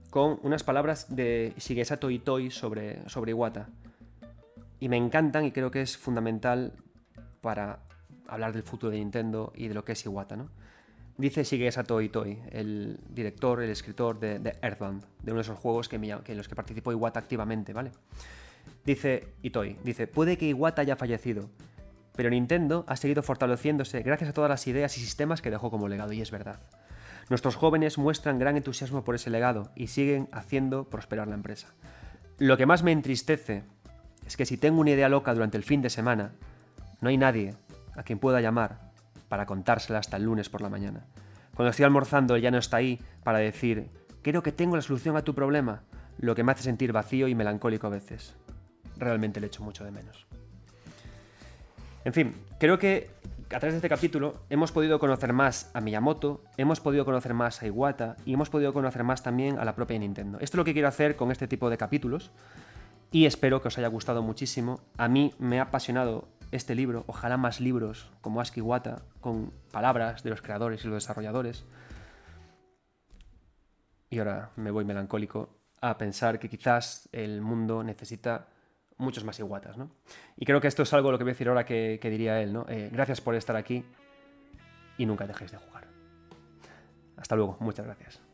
con unas palabras de Shigesato Itoi sobre, sobre Iwata. Y me encantan y creo que es fundamental para hablar del futuro de Nintendo y de lo que es Iwata, ¿no? Dice Shigesato Itoi, el director, el escritor de, de Earthbound, de uno de esos juegos que, me, que en los que participó Iwata activamente, ¿vale? Dice Itoi, dice, puede que Iwata haya fallecido, pero Nintendo ha seguido fortaleciéndose gracias a todas las ideas y sistemas que dejó como legado, y es verdad. Nuestros jóvenes muestran gran entusiasmo por ese legado y siguen haciendo prosperar la empresa. Lo que más me entristece es que si tengo una idea loca durante el fin de semana, no hay nadie a quien pueda llamar para contársela hasta el lunes por la mañana. Cuando estoy almorzando, él ya no está ahí para decir, creo que tengo la solución a tu problema, lo que me hace sentir vacío y melancólico a veces. Realmente le echo mucho de menos. En fin, creo que a través de este capítulo hemos podido conocer más a Miyamoto, hemos podido conocer más a Iwata y hemos podido conocer más también a la propia Nintendo. Esto es lo que quiero hacer con este tipo de capítulos y espero que os haya gustado muchísimo. A mí me ha apasionado este libro, ojalá más libros como Aski Iwata, con palabras de los creadores y los desarrolladores. Y ahora me voy melancólico a pensar que quizás el mundo necesita muchos más iguatas, ¿no? Y creo que esto es algo lo que voy a decir ahora que, diría él, ¿no? Eh, gracias por estar aquí y nunca dejéis de jugar. Hasta luego, muchas gracias.